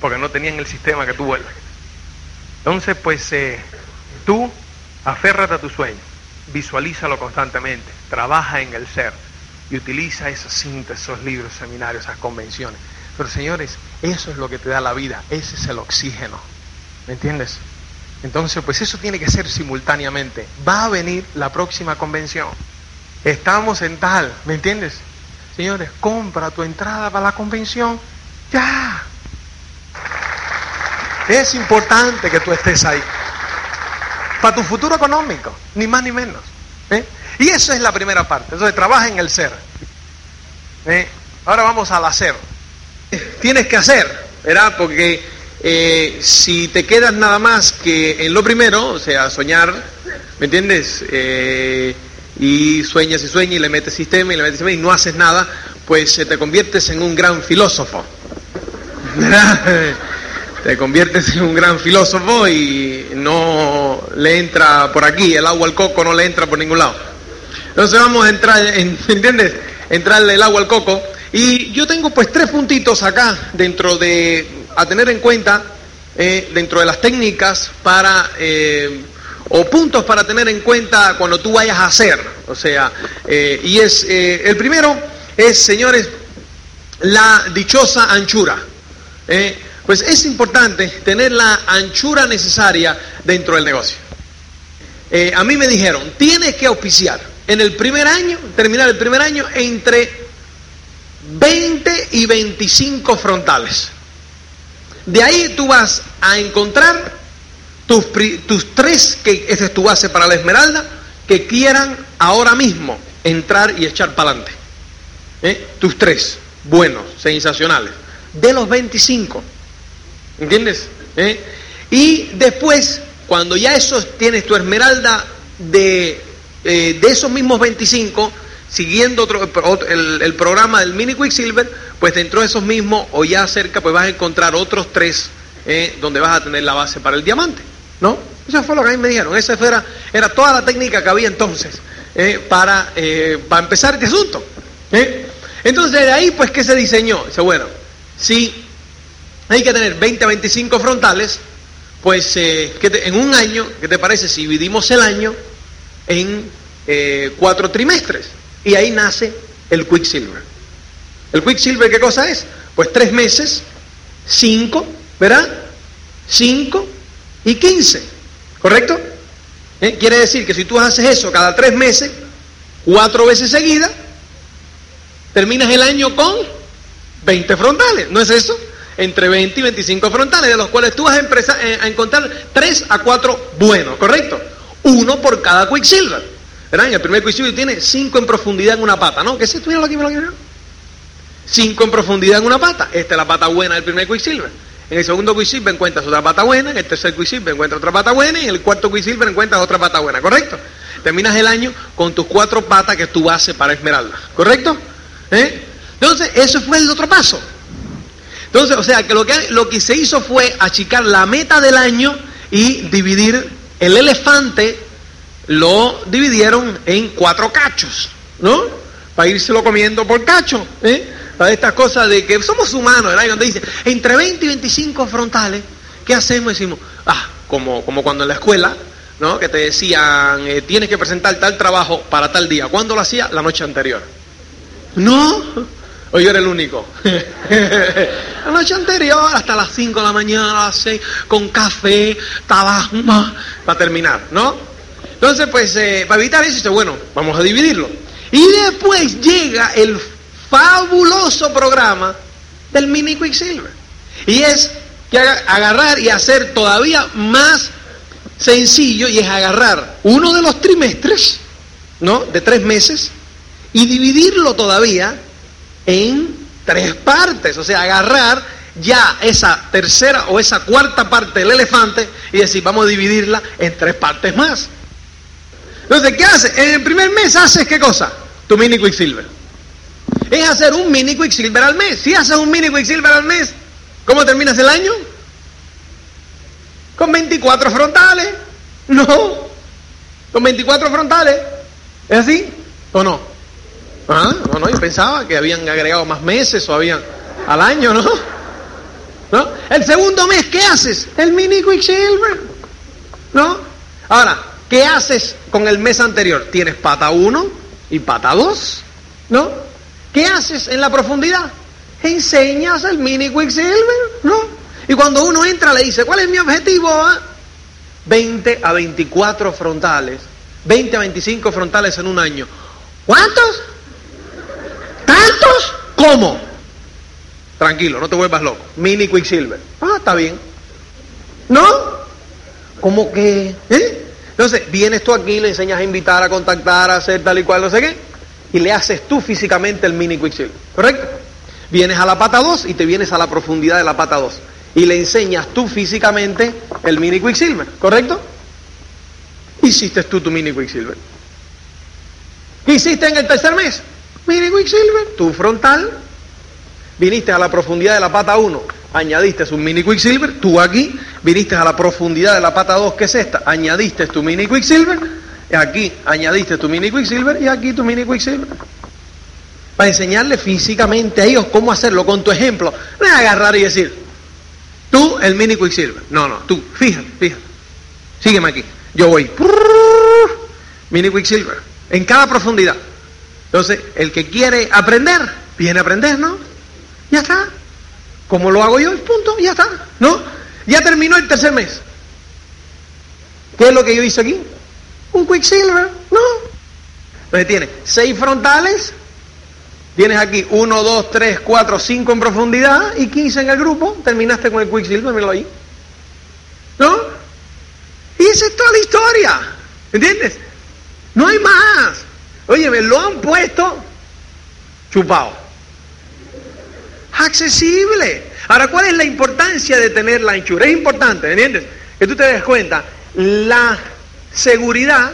porque no tenían el sistema que tú vuelves. Entonces, pues eh, tú aférrate a tu sueño, visualízalo constantemente, trabaja en el ser y utiliza esos síntesis, esos libros, seminarios, esas convenciones. Pero señores, eso es lo que te da la vida, ese es el oxígeno. ¿Me entiendes? Entonces, pues eso tiene que ser simultáneamente. Va a venir la próxima convención. Estamos en tal, ¿me entiendes? Señores, compra tu entrada para la convención. Ya. Es importante que tú estés ahí. Para tu futuro económico, ni más ni menos. ¿Eh? Y eso es la primera parte. Entonces, trabaja en el ser. ¿eh? Ahora vamos al hacer. Tienes que hacer, ¿verdad? Porque eh, si te quedas nada más que en lo primero, o sea, soñar, ¿me entiendes? y sueñas y sueñas y le metes sistema y le metes sistema y no haces nada, pues te conviertes en un gran filósofo. te conviertes en un gran filósofo y no le entra por aquí, el agua al coco no le entra por ningún lado. Entonces vamos a entrar, en, ¿entiendes? Entrarle el agua al coco. Y yo tengo pues tres puntitos acá dentro de, a tener en cuenta, eh, dentro de las técnicas para eh, o puntos para tener en cuenta cuando tú vayas a hacer. O sea, eh, y es, el primero es, señores, la dichosa anchura. Pues es importante tener la anchura necesaria dentro del negocio. a mí me dijeron, tienes que auspiciar en el primer año, terminar el primer año, entre 20 y 25 frontales. De ahí tú vas a encontrar tus, tres, que esa es tu base para la esmeralda, que quieran ahora mismo entrar y echar para adelante. ¿Eh? Tus tres, buenos, sensacionales. De los 25. ¿Entiendes? ¿Eh? Y después, cuando ya eso tienes tu esmeralda de, eh, de esos mismos 25, siguiendo otro, el, programa del Mini Quicksilver, pues dentro de esos mismos o ya cerca, pues vas a encontrar otros tres donde vas a tener la base para el diamante. ¿No? Eso fue lo que a mí me dijeron. Esa era, era toda la técnica que había entonces eh, para, eh, para empezar este asunto. ¿eh? Entonces, de ahí, pues, ¿qué se diseñó? Dice, bueno, si hay que tener 20 a 25 frontales, pues en un año, ¿qué te parece si dividimos el año en cuatro trimestres? Y ahí nace el Quicksilver. ¿El Quicksilver qué cosa es? Pues tres meses, cinco, ¿verdad? Cinco, y 15. ¿Correcto? ¿Eh? Quiere decir que si tú haces eso cada tres meses, cuatro veces seguidas, terminas el año con 20 frontales. ¿No es eso? Entre 20 y 25 frontales, de los cuales tú vas a, empezar, eh, a encontrar 3 a 4 buenos, ¿correcto? Uno por cada Quicksilver. ¿Verdad? El primer Quicksilver tiene 5 en profundidad en una pata, ¿no? ¿Qué es esto? aquí, me lo 5 en profundidad en una pata. Esta es la pata buena del primer Quicksilver. En el segundo Quicksilver encuentras otra pata buena, en el tercer Quicksilver encuentras otra pata buena y en el cuarto Quicksilver encuentras otra pata buena, ¿correcto? Terminas el año con tus cuatro patas que es tu base para Esmeralda, ¿correcto? ¿Eh? Entonces, eso fue el otro paso. Entonces, o sea, que lo, que lo que se hizo fue achicar la meta del año y dividir el elefante, lo dividieron en cuatro cachos, ¿no? Para lo comiendo por cacho, ¿eh? a estas cosas de que somos humanos, ¿verdad? Y donde dice, entre 20 y 25 frontales, ¿qué hacemos? Decimos, ah, como, como cuando en la escuela, ¿no? Que te decían, eh, tienes que presentar tal trabajo para tal día. ¿Cuándo lo hacía? La noche anterior. No, ¿O yo era el único? la noche anterior, hasta las 5 de la mañana, a las 6, con café, tabaco, para terminar, ¿no? Entonces, pues, eh, para evitar eso, dice, bueno, vamos a dividirlo. Y después llega el fabuloso programa del Mini Quicksilver. Y es que agarrar y hacer todavía más sencillo, y es agarrar uno de los trimestres, ¿no? De tres meses, y dividirlo todavía en tres partes, o sea, agarrar ya esa tercera o esa cuarta parte del elefante y decir, vamos a dividirla en tres partes más. Entonces, ¿qué hace? En el primer mes haces qué cosa? Tu mini Quicksilver. Es hacer un mini Quicksilver al mes. Si haces un mini Quicksilver al mes, ¿cómo terminas el año? Con 24 frontales. No. Con 24 frontales. ¿Es así o no? Ah, no, no, yo pensaba que habían agregado más meses o habían al año, ¿no? ¿No? El segundo mes, ¿qué haces? El mini Quicksilver. ¿No? Ahora, ¿qué haces con el mes anterior? Tienes pata 1 y pata 2, ¿no? ¿Qué haces en la profundidad? Enseñas el mini Quicksilver, ¿no? Y cuando uno entra le dice, ¿cuál es mi objetivo? 20 ah? a 24 frontales, 20 a 25 frontales en un año. ¿Cuántos? ¿Tantos? ¿Cómo? Tranquilo, no te vuelvas loco. Mini Quicksilver. Ah, está bien. ¿No? Como que, ¿eh? Entonces, vienes tú aquí, le enseñas a invitar, a contactar, a hacer tal y cual, no sé qué, y le haces tú físicamente el mini Quicksilver. ¿Correcto? Vienes a la pata 2 y te vienes a la profundidad de la pata 2. Y le enseñas tú físicamente el mini Quicksilver. ¿Correcto? Hiciste tú tu mini Quicksilver. ¿Qué hiciste en el tercer mes? Mini Quicksilver, tu frontal, viniste a la profundidad de la pata 1, añadiste un mini Quicksilver, tú aquí, viniste a la profundidad de la pata 2, que es esta, añadiste tu mini Quicksilver, aquí añadiste tu mini Quicksilver y aquí tu mini Quicksilver. Para enseñarle físicamente a ellos cómo hacerlo con tu ejemplo. No es agarrar y decir, tú el mini Quicksilver. No, no, tú, fíjate, fíjate. Sígueme aquí. Yo voy. Mini Quicksilver. En cada profundidad. Entonces, el que quiere aprender, viene a aprender, ¿no? Ya está. Como lo hago yo, punto, ya está, ¿no? Ya terminó el tercer mes. ¿Qué es lo que yo hice aquí? Un Quicksilver, ¿no? Entonces tiene seis frontales, tienes aquí uno, dos, tres, cuatro, cinco en profundidad y quince en el grupo, terminaste con el Quicksilver, míralo ahí. ¿No? Y esa es toda la historia, ¿entiendes? No hay más. Oye, me lo han puesto chupado. Accesible. Ahora, ¿cuál es la importancia de tener la anchura? Es importante, ¿entiendes? Que tú te des cuenta, la seguridad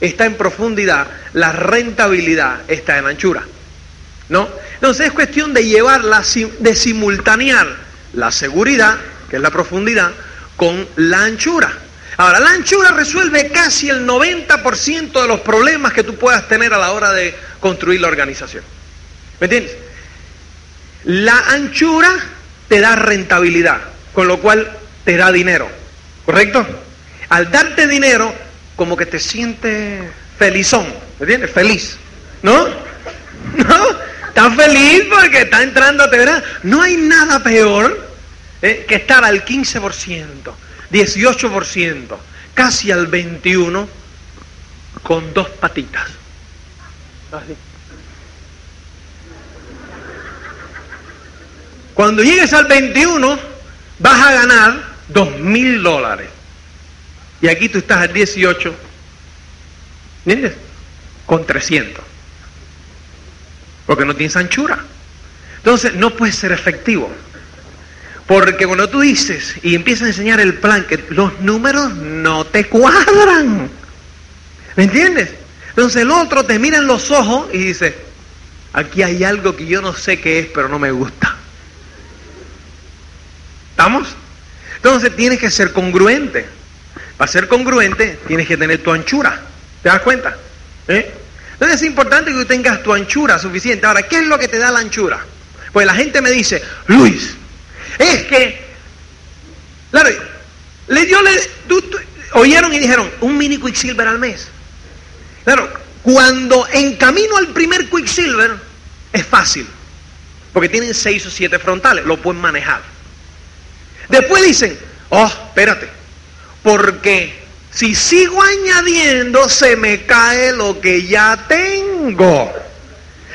está en profundidad, la rentabilidad está en anchura. ¿No? Entonces es cuestión de llevarla, de simultanear la seguridad, que es la profundidad, con la anchura. Ahora, la anchura resuelve casi el 90% de los problemas que tú puedas tener a la hora de construir la organización. ¿Me entiendes? La anchura te da rentabilidad, con lo cual te da dinero, ¿correcto? Al darte dinero, como que te sientes felizón, ¿me entiendes? Feliz, ¿no? ¿No? Estás feliz porque está entrando te verás. No hay nada peor eh, que estar al 15%. 18%, casi al 21%, con dos patitas. Cuando llegues al 21, vas a ganar dos mil dólares. Y aquí tú estás al 18, ¿entiendes? Con 300. Porque no tienes anchura. Entonces no puedes ser efectivo. Porque cuando tú dices y empiezas a enseñar el plan, que los números no te cuadran. ¿Me entiendes? Entonces el otro te mira en los ojos y dice, aquí hay algo que yo no sé qué es, pero no me gusta. ¿Estamos? Entonces tienes que ser congruente. Para ser congruente tienes que tener tu anchura. ¿Te das cuenta? ¿Eh? Entonces es importante que tú tengas tu anchura suficiente. Ahora, ¿qué es lo que te da la anchura? Pues la gente me dice, Luis, es que, claro, le dio, oyeron y dijeron, un mini Quicksilver al mes. Claro, cuando en camino al primer Quicksilver es fácil. porque tienen seis o siete frontales, lo pueden manejar. Después dicen, oh, espérate, porque si sigo añadiendo se me cae lo que ya tengo.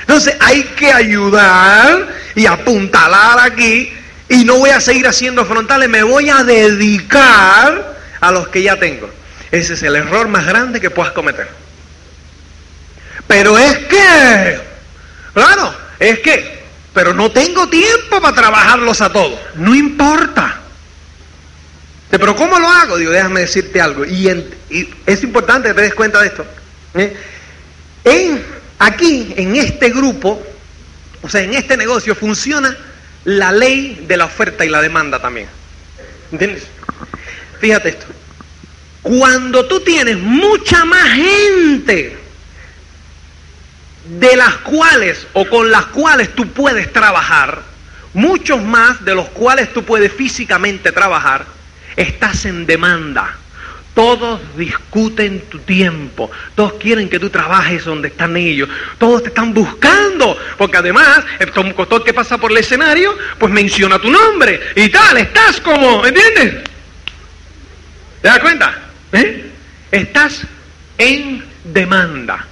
Entonces hay que ayudar y apuntalar aquí y no voy a seguir haciendo frontales, me voy a dedicar a los que ya tengo. Ese es el error más grande que puedas cometer. Pero es que, claro, es que, pero no tengo tiempo para trabajarlos a todos. No importa. Pero ¿cómo lo hago? Digo, déjame decirte algo. Y, es importante que te des cuenta de esto. ¿eh? En, aquí, en este grupo, o sea, en este negocio, funciona la ley de la oferta y la demanda también. ¿Entiendes? Fíjate esto. Cuando tú tienes mucha más gente de las cuales o con las cuales tú puedes trabajar, muchos más de los cuales tú puedes físicamente trabajar, estás en demanda. Todos discuten tu tiempo. Todos quieren que tú trabajes donde están ellos. Todos te están buscando. Porque además, el todo que pasa por el escenario, pues menciona tu nombre. Y tal, estás como, ¿entiendes? ¿Te das cuenta? ¿Eh? Estás en demanda.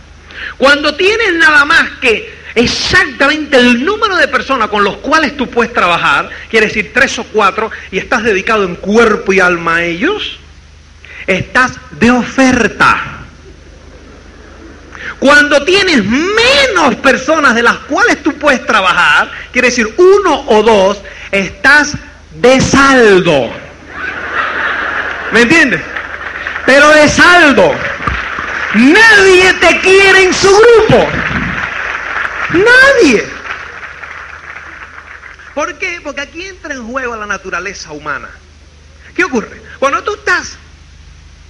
Cuando tienes nada más que exactamente el número de personas con los cuales tú puedes trabajar, quiere decir tres o cuatro, y estás dedicado en cuerpo y alma a ellos, estás de oferta. Cuando tienes menos personas de las cuales tú puedes trabajar, quiere decir uno o dos, estás de saldo. ¿Me entiendes? Pero de saldo. Nadie te quiere en su grupo. Nadie. ¿Por qué? Porque aquí entra en juego la naturaleza humana. ¿Qué ocurre? Cuando tú estás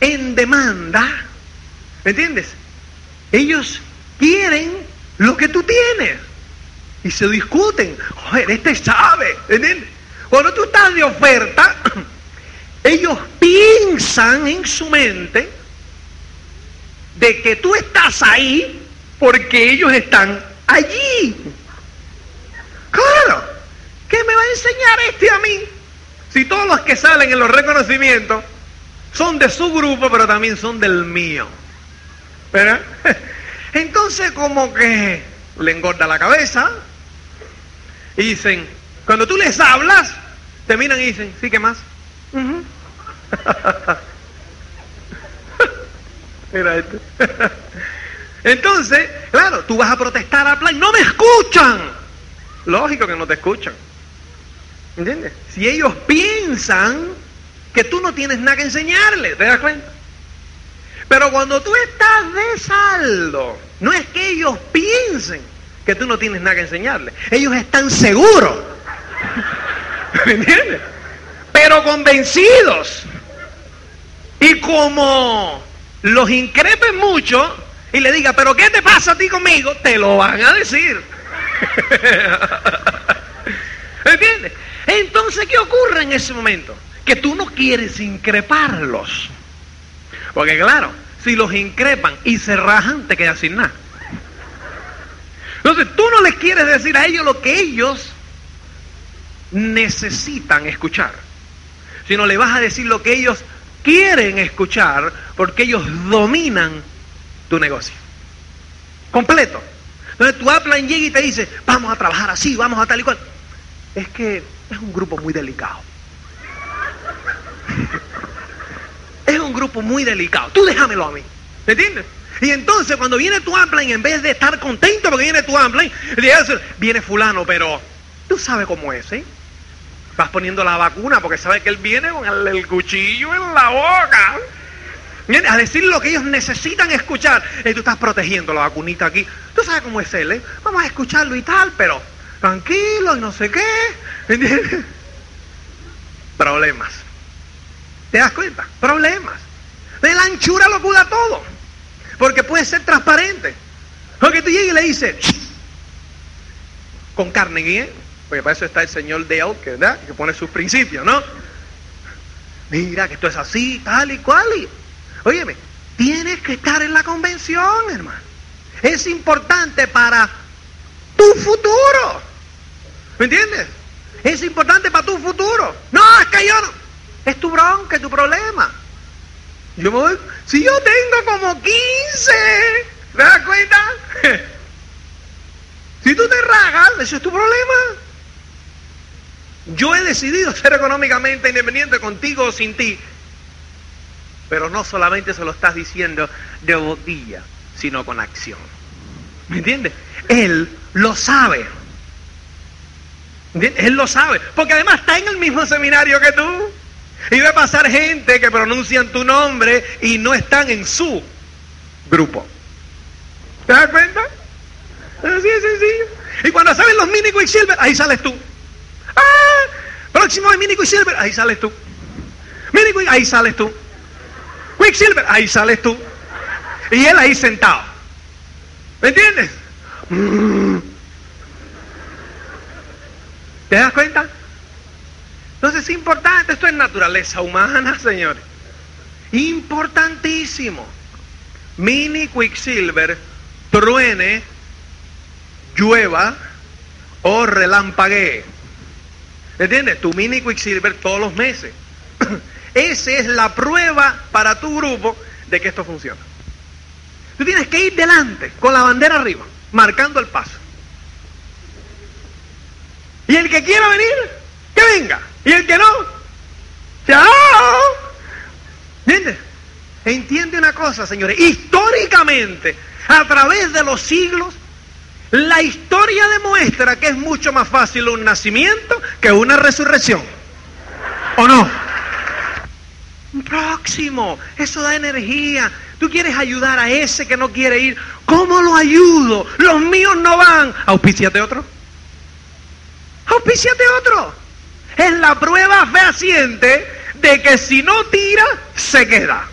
en demanda, ¿me entiendes? Ellos quieren lo que tú tienes. Y se discuten. Joder, este sabe. ¿Entiendes? Cuando tú estás de oferta, ellos piensan en su mente de que tú estás ahí porque ellos están allí. Claro, ¿qué me va a enseñar este a mí? Si todos los que salen en los reconocimientos son de su grupo, pero también son del mío. ¿Verdad? Entonces como que le engorda la cabeza y dicen, cuando tú les hablas, te miran y dicen, sí, ¿qué más? Mira esto. Entonces, claro, tú vas a protestar a plan, no me escuchan. Lógico que no te escuchan. ¿Entiendes? Si ellos piensan que tú no tienes nada que enseñarles, ¿te das cuenta? Pero cuando tú estás de saldo, no es que ellos piensen que tú no tienes nada que enseñarles. Ellos están seguros. ¿Me entiendes? Pero convencidos. Y como los increpen mucho, y le diga, pero ¿qué te pasa a ti conmigo? Te lo van a decir. ¿Entiendes? Entonces, ¿qué ocurre en ese momento? Que tú no quieres increparlos. Porque claro, si los increpan y se rajan, te quedas sin nada. Entonces, tú no les quieres decir a ellos lo que ellos necesitan escuchar, sino le vas a decir lo que ellos quieren escuchar porque ellos dominan tu negocio. Completo. Entonces tu Upline llega y te dice, vamos a trabajar así, vamos a tal y cual. Es que es un grupo muy delicado. Es un grupo muy delicado. Tú déjamelo a mí. ¿Me entiendes? Y entonces cuando viene tu upline, en vez de estar contento porque viene tu upline, viene fulano, pero tú sabes cómo es, ¿eh? Vas poniendo la vacuna porque sabes que él viene con el cuchillo en la boca a decir lo que ellos necesitan escuchar. Y tú estás protegiendo la vacunita aquí. Tú sabes cómo es él, ¿eh? Vamos a escucharlo y tal, pero tranquilo y no sé qué. ¿Entiendes? Problemas. ¿Te das cuenta? Problemas. De la anchura lo cura todo. Porque puede ser transparente. Porque tú llegas y le dices, con carne ¿eh? Porque para eso está el señor Dale, que, ¿verdad? que pone sus principios, ¿no? Mira que esto es así, tal y cual. Y Óyeme, tienes que estar en la convención, hermano. Es importante para tu futuro. ¿Me entiendes? Es importante para tu futuro. No, es que yo no. Es tu bronca, es tu problema. Yo me voy, si yo tengo como 15, ¿te das cuenta? si tú te ragas, eso es tu problema. Yo he decidido ser económicamente independiente contigo o sin ti. Pero no solamente se lo estás diciendo de botilla, sino con acción. ¿Me entiendes? Él lo sabe. Él lo sabe. Porque además está en el mismo seminario que tú. Y va a pasar gente que pronuncian tu nombre y no están en su grupo. ¿Te das cuenta? Así es sencillo. Y cuando salen los mini Quicksilver, ahí sales tú. ¡Ah! Próximo de mini Quicksilver, ahí sales tú. Mini Quick, ahí sales tú. Quicksilver, ahí sales tú. Y él ahí sentado. ¿Me entiendes? ¿Te das cuenta? Es importante, esto es naturaleza humana, señores. Importantísimo. Mini Quicksilver, truene, llueva o relampaguee. ¿Entiendes? Tu mini Quicksilver todos los meses. Esa es la prueba para tu grupo de que esto funciona. Tú tienes que ir delante, con la bandera arriba, marcando el paso. Y el que quiera venir, que venga. Y el que no, chao. Entiende una cosa, señores. Históricamente, a través de los siglos, la historia demuestra que es mucho más fácil un nacimiento que una resurrección. ¿O no? Próximo, eso da energía. Tú quieres ayudar a ese que no quiere ir. ¿Cómo lo ayudo? Los míos no van. Auspiciate otro. Auspiciate otro. Es la prueba fehaciente de que si no tira, se queda.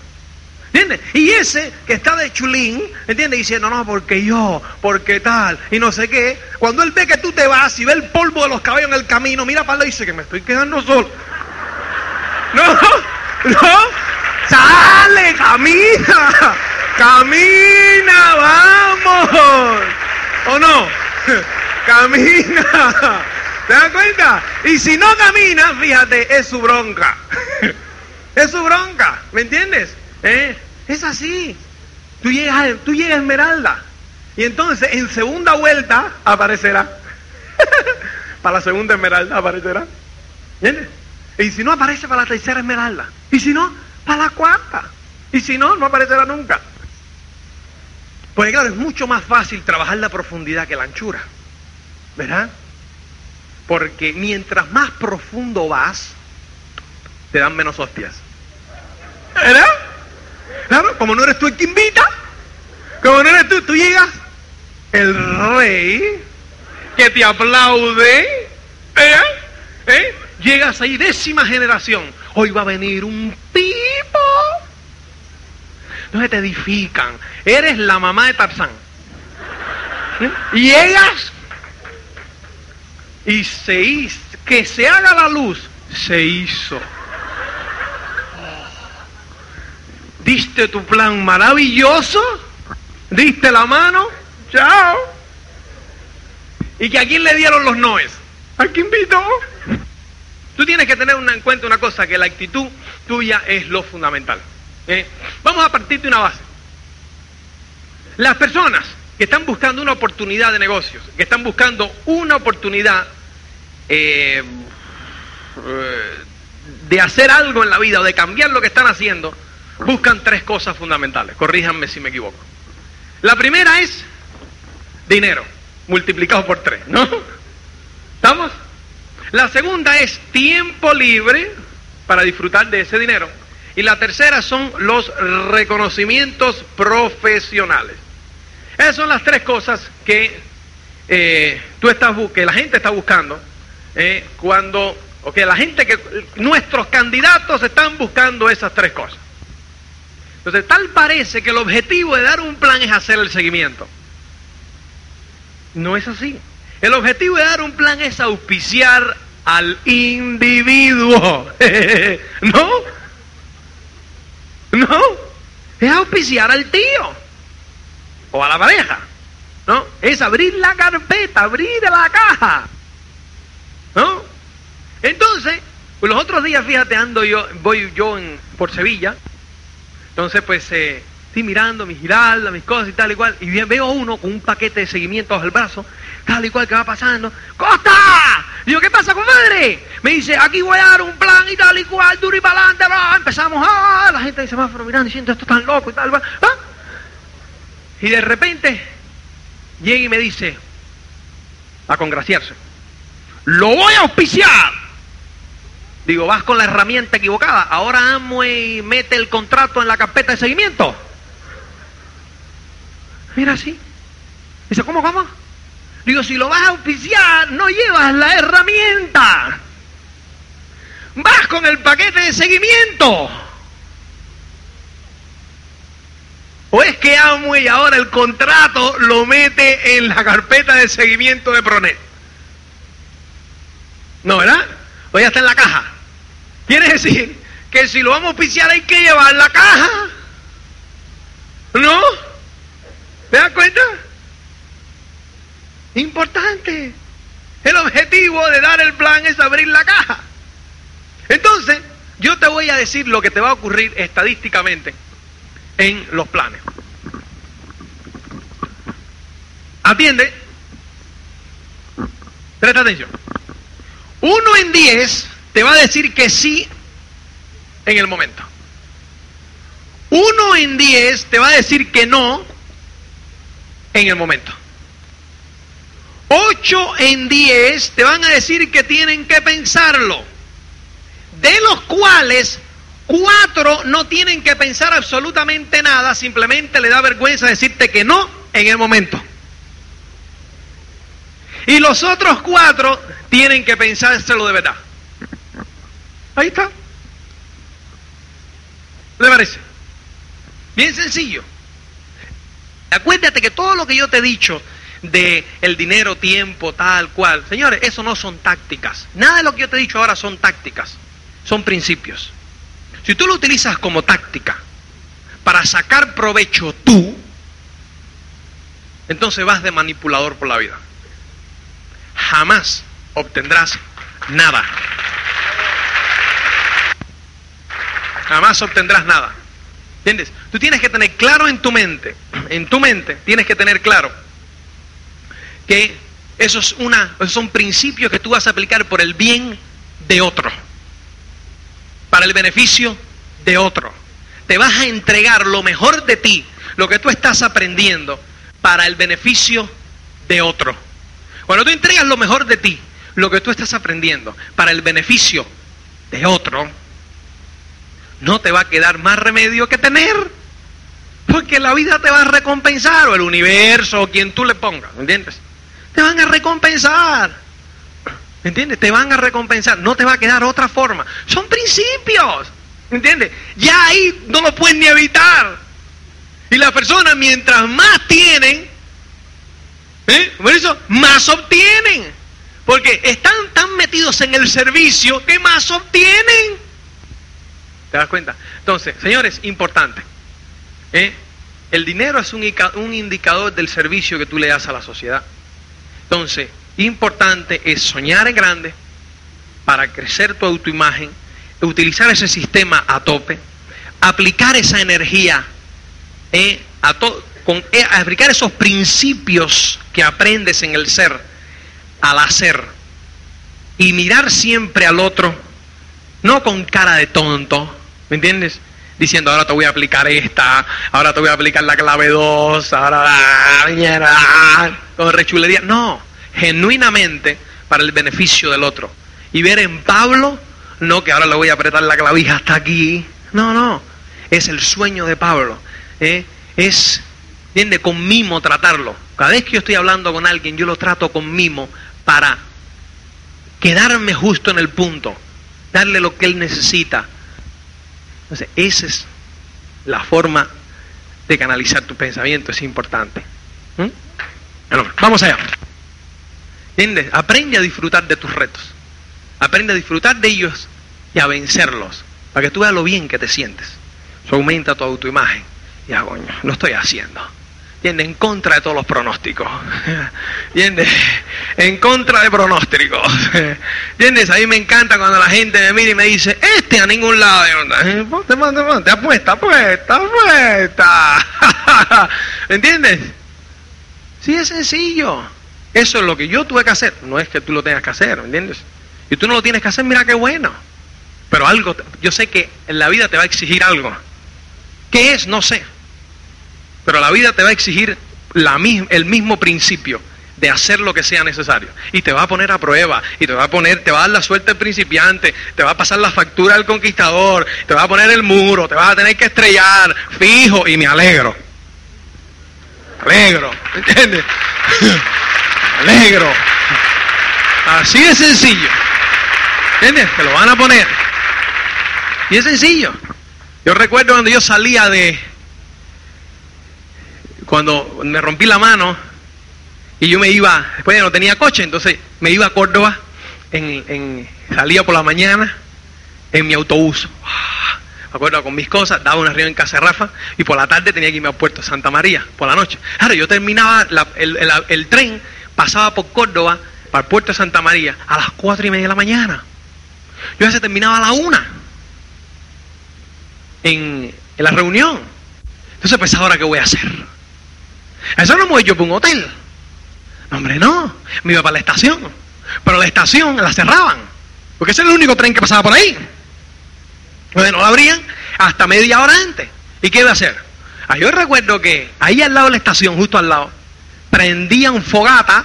¿Entiendes? Y ese que está de chulín, ¿entiendes? Diciendo, no, porque yo, porque tal, y no sé qué. Cuando él ve que tú te vas y ve el polvo de los cabellos en el camino, mira para él y dice que me estoy quedando solo. No, no, sale, camina, camina, vamos. ¿O no? Camina. ¿Te das cuenta? Y si no camina, fíjate, es su bronca. es su bronca, ¿me entiendes? ¿Eh? Es así. Tú llegas, tú llegas a Esmeralda. Y entonces en segunda vuelta aparecerá. para la segunda Esmeralda aparecerá. ¿Entiendes? Y si no aparece para la tercera Esmeralda. Y si no, para la cuarta. Y si no, no aparecerá nunca. Porque claro, es mucho más fácil trabajar la profundidad que la anchura. ¿Verdad? Porque mientras más profundo vas, te dan menos hostias. ¿Verdad? Claro, como no eres tú el que invita, como no eres tú, tú llegas, el rey que te aplaude, ¿eh? ¿Eh? llegas ahí, décima generación, hoy va a venir un tipo. Entonces te edifican, eres la mamá de Tarzán. ¿Eh? Llegas y se hizo, que se haga la luz, se hizo. diste tu plan maravilloso, diste la mano, chao. ¿Y que a quién le dieron los noes? ¿A quién invitó? Tú tienes que tener en cuenta una cosa, que la actitud tuya es lo fundamental. ¿eh? Vamos a partir de una base. Las personas que están buscando una oportunidad de negocios, que están buscando una oportunidad eh, eh, de hacer algo en la vida o de cambiar lo que están haciendo, buscan tres cosas fundamentales. Corríjanme si me equivoco. La primera es dinero, multiplicado por tres, ¿no? ¿Estamos? La segunda es tiempo libre para disfrutar de ese dinero. Y la tercera son los reconocimientos profesionales. Esas son las tres cosas que eh, tú estás que la gente está buscando eh, cuando, o que la gente que nuestros candidatos están buscando esas tres cosas. Entonces, tal parece que el objetivo de dar un plan es hacer el seguimiento. No es así. El objetivo de dar un plan es auspiciar al individuo. ¿No? ¿No? Es auspiciar al tío. O a la pareja. ¿No? Es abrir la carpeta, abrir la caja. Pues los otros días, fíjate, ando yo, voy yo por Sevilla, entonces pues eh, estoy mirando mis giraldas, mis cosas y tal y cual, y veo uno con un paquete de seguimiento bajo el brazo, tal y cual que va pasando, ¡Costa! Digo, ¿qué pasa, compadre? Me dice, aquí voy a dar un plan y tal y cual, duro y para adelante, empezamos, ¡ah! La gente dice, semáforo mirando diciendo, esto tan loco y tal, ¿ah? Y de repente llega y me dice, a congraciarse, lo voy a auspiciar. Digo, vas con la herramienta equivocada. Ahora y mete el contrato en la carpeta de seguimiento. Mira así. Dice, ¿cómo, cómo? Digo, si lo vas a auspiciar, no llevas la herramienta. Vas con el paquete de seguimiento. ¿O es que Amway ahora el contrato lo mete en la carpeta de seguimiento de Pronet? No, ¿verdad? O ya está en la caja. Quiere decir que si lo vamos a auspiciar hay que llevar la caja. ¿No? ¿Te das cuenta? Importante. El objetivo de dar el plan es abrir la caja. Entonces, yo te voy a decir lo que te va a ocurrir estadísticamente en los planes. Atiende. Presta atención. Uno en diez te va a decir que sí en el momento. Uno en diez te va a decir que no en el momento. Ocho en diez te van a decir que tienen que pensarlo. De los cuales Cuatro no tienen que pensar absolutamente nada, simplemente le da vergüenza decirte que no en el momento. Y los otros cuatro tienen que pensárselo de verdad. Ahí está. ¿Le parece? Bien sencillo. Acuérdate que todo lo que yo te he dicho de el dinero, tiempo, tal cual, señores, eso no son tácticas. Nada de lo que yo te he dicho ahora son tácticas, son principios. Si tú lo utilizas como táctica para sacar provecho tú, entonces vas de manipulador por la vida. Jamás obtendrás nada. Jamás obtendrás nada. ¿Entiendes? Tú tienes que tener claro en tu mente, en tu mente tienes que tener claro que eso es una, esos son principios que tú vas a aplicar por el bien de otro para el beneficio de otro. Te vas a entregar lo mejor de ti, lo que tú estás aprendiendo, para el beneficio de otro. Cuando tú entregas lo mejor de ti, lo que tú estás aprendiendo, para el beneficio de otro, no te va a quedar más remedio que tener. Porque la vida te va a recompensar, o el universo, o quien tú le pongas, ¿entiendes? Te van a recompensar. ¿Entiendes? Te van a recompensar, no te va a quedar otra forma. Son principios, ¿entiendes? Ya ahí no lo pueden ni evitar. Y las personas mientras más tienen, ¿eh? por eso más obtienen. Porque están tan metidos en el servicio que más obtienen. ¿Te das cuenta? Entonces, señores, importante. ¿eh? El dinero es un indicador del servicio que tú le das a la sociedad. Entonces, importante es soñar en grande para crecer tu autoimagen, utilizar ese sistema a tope, aplicar esa energía, eh, a con, eh, aplicar esos principios que aprendes en el ser al hacer y mirar siempre al otro, no con cara de tonto, ¿me entiendes? Diciendo, ahora te voy a aplicar esta, ahora te voy a aplicar la clave 2, ahora con rechulería. No, genuinamente para el beneficio del otro. Y ver en Pablo, no que ahora le voy a apretar la clavija hasta aquí. No, no. Es el sueño de Pablo. ¿eh? Es, tiende con mimo tratarlo. Cada vez que yo estoy hablando con alguien, yo lo trato con mimo para quedarme justo en el punto, darle lo que él necesita. Entonces, esa es la forma de canalizar tu pensamiento, es importante. ¿Mm? Vamos allá. ¿Entiendes? Aprende a disfrutar de tus retos. Aprende a disfrutar de ellos y a vencerlos. Para que tú veas lo bien que te sientes. Eso aumenta tu autoimagen. Y coño, lo estoy haciendo. ¿Entiendes? En contra de todos los pronósticos. ¿Entiendes? en contra de pronósticos. ¿Entiendes? A mí me encanta cuando la gente me mira y me dice, este a ningún lado. Eh, ponte, ponte, ponte, apuesta, apuesta, apuesta. ¿Entiendes? Sí, es sencillo. Eso es lo que yo tuve que hacer. No es que tú lo tengas que hacer, ¿entiendes? Y tú no lo tienes que hacer, mira qué bueno. Pero algo, yo sé que en la vida te va a exigir algo. ¿Qué es? No sé. Pero la vida te va a exigir la, el mismo principio de hacer lo que sea necesario. Y te va a poner a prueba, y te va a poner, te va a dar la suerte al principiante, te va a pasar la factura al conquistador, te va a poner el muro, te vas a tener que estrellar, fijo, y me alegro. Alegro, ¿entiendes? alegro. Así de sencillo. ¿Entiendes? Te lo van a poner. Y es sencillo. Yo recuerdo cuando yo salía de, cuando me rompí la mano y yo me iba, después ya no tenía coche, entonces me iba a Córdoba, en, salía por la mañana en mi autobús. Me acuerdo con mis cosas, daba una reunión en Casa Rafa y por la tarde tenía que irme a Puerto Santa María, por la noche. Claro, yo terminaba, el, el, tren pasaba por Córdoba para el Puerto de Santa María a las cuatro y media de la mañana. Yo ya se terminaba a la una en, la reunión. Entonces pues ahora qué voy a hacer. Eso no me voy yo para un hotel. No, hombre, no. Me iba para la estación. Pero la estación la cerraban. Porque ese era el único tren que pasaba por ahí. Entonces no la abrían hasta media hora antes. ¿Y qué iba a hacer? Ah, yo recuerdo que ahí al lado de la estación, justo al lado, prendían fogata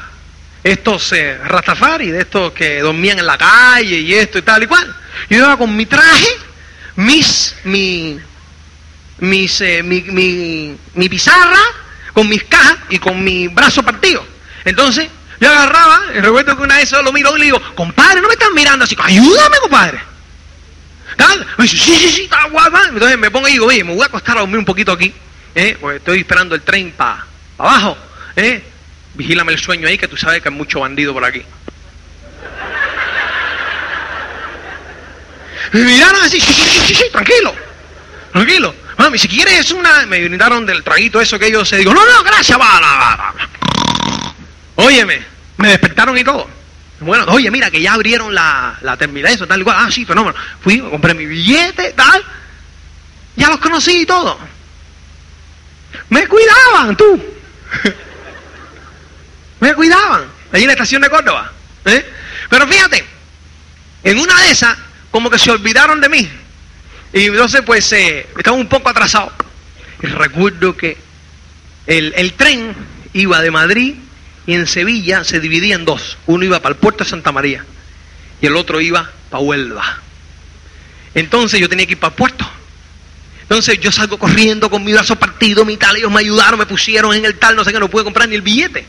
estos eh, rastafari, de estos que dormían en la calle y esto y tal y cual. Yo iba con mi traje, mis, mi, mis, eh, mi, mi, mi pizarra, con mis cajas y con mi brazo partido. Entonces, yo agarraba, recuerdo que una vez lo miro y le digo, compadre, no me están mirando así, ayúdame, compadre. Me dice, sí, sí, sí, está guapa. Entonces me pongo y digo, oye, me voy a acostar a dormir un poquito aquí, ¿eh? porque estoy esperando el tren para abajo. ¿Eh? Vigílame el sueño ahí, que tú sabes que hay mucho bandido por aquí. Me miraron así, sí, sí, sí, sí, tranquilo, tranquilo. Mami, si quieres una, me brindaron del traguito eso que ellos se digo, no, no, gracias, va, va, va. Óyeme, me despertaron y todo. Bueno, oye, mira que ya abrieron la, la terminal, eso, tal igual. Ah, sí, fenómeno. Fui, compré mi billete, tal. Ya los conocí y todo. Me cuidaban, tú. me cuidaban. Allí en la estación de Córdoba. ¿eh? Pero fíjate, en una de esas, como que se olvidaron de mí. Y entonces, pues, eh, estaba un poco atrasado. Y recuerdo que el, el tren iba de Madrid y en Sevilla se dividía en dos. Uno iba para el puerto de Santa María y el otro iba para Huelva. Entonces yo tenía que ir para el puerto. Entonces yo salgo corriendo con mi brazo partido, mi tal, ellos me ayudaron, me pusieron en el tal, no sé qué, no pude comprar ni el billete.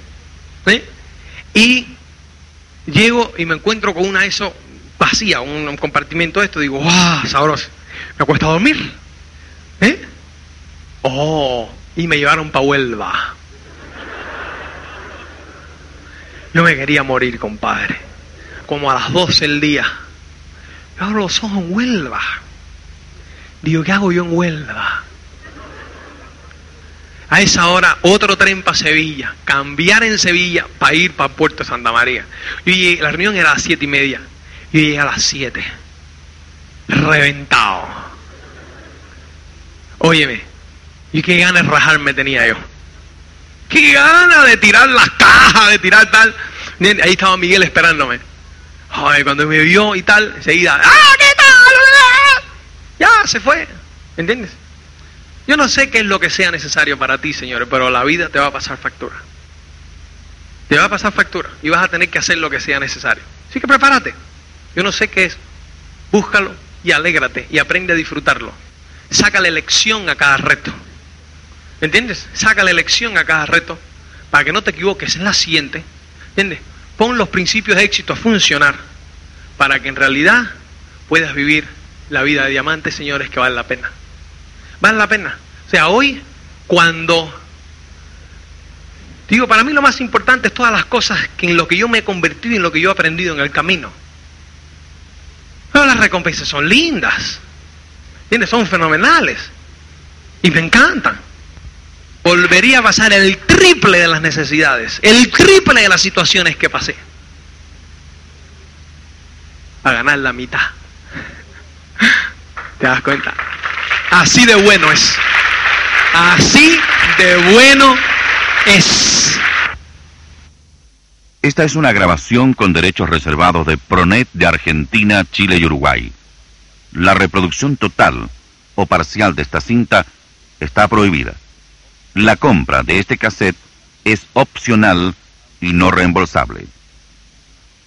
Y llego y me encuentro con una eso vacía, un, compartimento de esto, digo, ¡ah, sabroso! me acuesto a dormir. ¿Eh? Oh, y me llevaron para Huelva. Yo me quería morir, compadre. Como a las 12 del día. Yo abro los ojos en Huelva. Digo, ¿qué hago yo en Huelva? A esa hora, otro tren para Sevilla. Cambiar en Sevilla para ir para Puerto Santa María. Yo la reunión era a las siete y media. Yo llegué a las 7. Reventado. Óyeme, ¿y qué ganas de rajarme tenía yo? ¿Qué ganas de tirar las cajas, de tirar tal? Ahí estaba Miguel esperándome. Ay, cuando me vio y tal, enseguida, ¡ah, qué tal! Ya, se fue. ¿Entiendes? Yo no sé qué es lo que sea necesario para ti, señores, pero la vida te va a pasar factura. Te va a pasar factura y vas a tener que hacer lo que sea necesario. Así que prepárate. Yo no sé qué es. Búscalo y alégrate y aprende a disfrutarlo. Sácale lección a cada reto. ¿Entiendes? Sácale lección a cada reto para que no te equivoques en la siguiente. ¿Entiendes? Pon los principios de éxito a funcionar para que en realidad puedas vivir la vida de diamante, señores, que vale la pena. Vale la pena. O sea, hoy cuando digo, para mí lo más importante es todas las cosas que en lo que yo me he convertido y en lo que yo he aprendido en el camino. Pero las recompensas son lindas. ¿Entiendes? Son fenomenales. Y me encantan. Volvería a pasar el triple de las necesidades, el triple de las situaciones que pasé. a ganar la mitad. ¿Te das cuenta? Así de bueno es. Así de bueno es. Esta es una grabación con derechos reservados de Pronet de Argentina, Chile y Uruguay. La reproducción total o parcial de esta cinta está prohibida. La compra de este cassette es opcional y no reembolsable.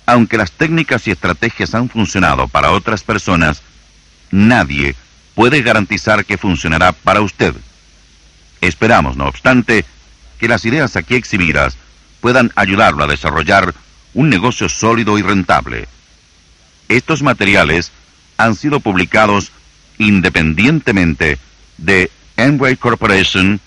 Aunque las técnicas y estrategias han funcionado para otras personas, nadie puede garantizar que funcionará para usted. Esperamos, no obstante, que las ideas aquí exhibidas puedan ayudarlo a desarrollar un negocio sólido y rentable. Estos materiales han sido publicados independientemente de Enway Corporation